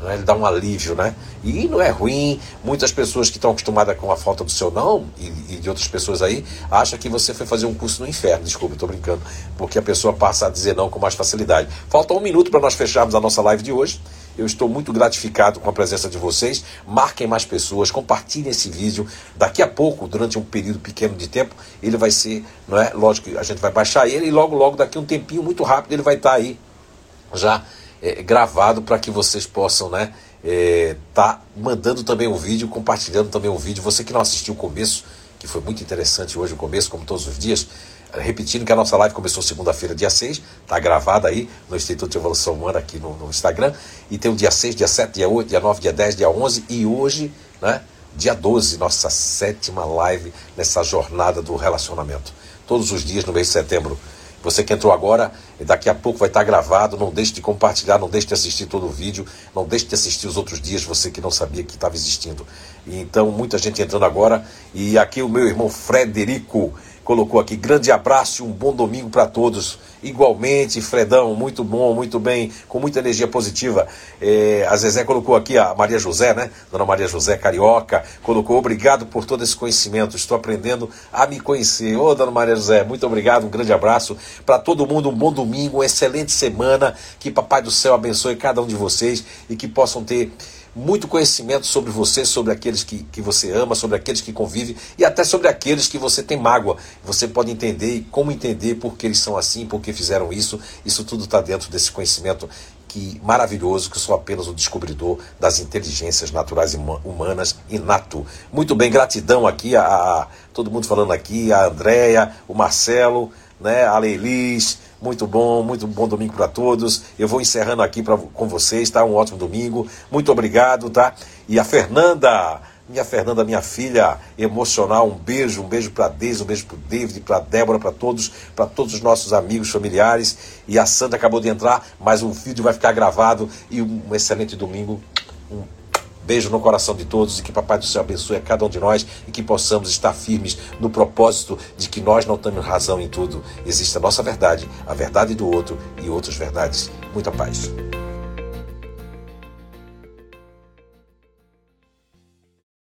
Né? Ele dá um alívio, né? E não é ruim. Muitas pessoas que estão acostumadas com a falta do seu não, e, e, de outras pessoas aí, acham que você foi fazer um curso no inferno. Desculpa, estou brincando. Porque a pessoa passa a dizer não com mais facilidade. Falta um minuto para nós fecharmos a nossa live de hoje. Eu estou muito gratificado com a presença de vocês. Marquem mais pessoas, compartilhem esse vídeo. Daqui a pouco, durante um período pequeno de tempo, ele vai ser, não é? Lógico que a gente vai baixar ele e logo, logo, daqui a um tempinho muito rápido, ele vai estar aí já é, gravado para que vocês possam, né? É, tá mandando também o vídeo, compartilhando também o vídeo. Você que não assistiu o começo, que foi muito interessante hoje o começo, como todos os dias. Repetindo que a nossa live começou segunda-feira, dia 6, está gravada aí no Instituto de Evolução Humana aqui no, no, Instagram. E tem o dia 6, dia 7, dia 8, dia 9, dia 10, dia 11 e hoje, né, dia 12, nossa sétima live nessa jornada do relacionamento. Todos os dias no mês de setembro você que entrou agora, daqui a pouco vai estar gravado. Não deixe de compartilhar, não deixe de assistir todo o vídeo, não deixe de assistir os outros dias, você que não sabia que estava existindo. Então, muita gente entrando agora. E aqui o meu irmão Frederico colocou aqui: grande abraço um bom domingo para todos. Igualmente, Fredão, muito bom, muito bem, com muita energia positiva. É, a Zezé colocou aqui, a Maria José, né? Dona Maria José Carioca, colocou obrigado por todo esse conhecimento. Estou aprendendo a me conhecer. Ô, Dona Maria José, muito obrigado, um grande abraço. Para todo mundo, um bom domingo, uma excelente semana. Que Papai do Céu abençoe cada um de vocês e que possam ter muito conhecimento sobre você, sobre aqueles que, que você ama, sobre aqueles que convive e até sobre aqueles que você tem mágoa. Você pode entender e como entender por que eles são assim, por que fizeram isso. Isso tudo está dentro desse conhecimento que maravilhoso, que sou apenas o descobridor das inteligências naturais humanas inato. Muito bem, gratidão aqui a, a todo mundo falando aqui, a Andréia, o Marcelo, né, a Leilis, muito bom, muito bom domingo para todos. Eu vou encerrando aqui pra, com vocês, tá? Um ótimo domingo. Muito obrigado, tá? E a Fernanda, minha Fernanda, minha filha emocional, um beijo, um beijo para Deise, um beijo para David, para Débora, para todos, para todos os nossos amigos, familiares. E a Sandra acabou de entrar, mas o vídeo vai ficar gravado e um excelente domingo. Beijo no coração de todos e que Papai do Céu abençoe a cada um de nós e que possamos estar firmes no propósito de que nós não temos razão em tudo. Existe a nossa verdade, a verdade do outro e outras verdades. Muita paz.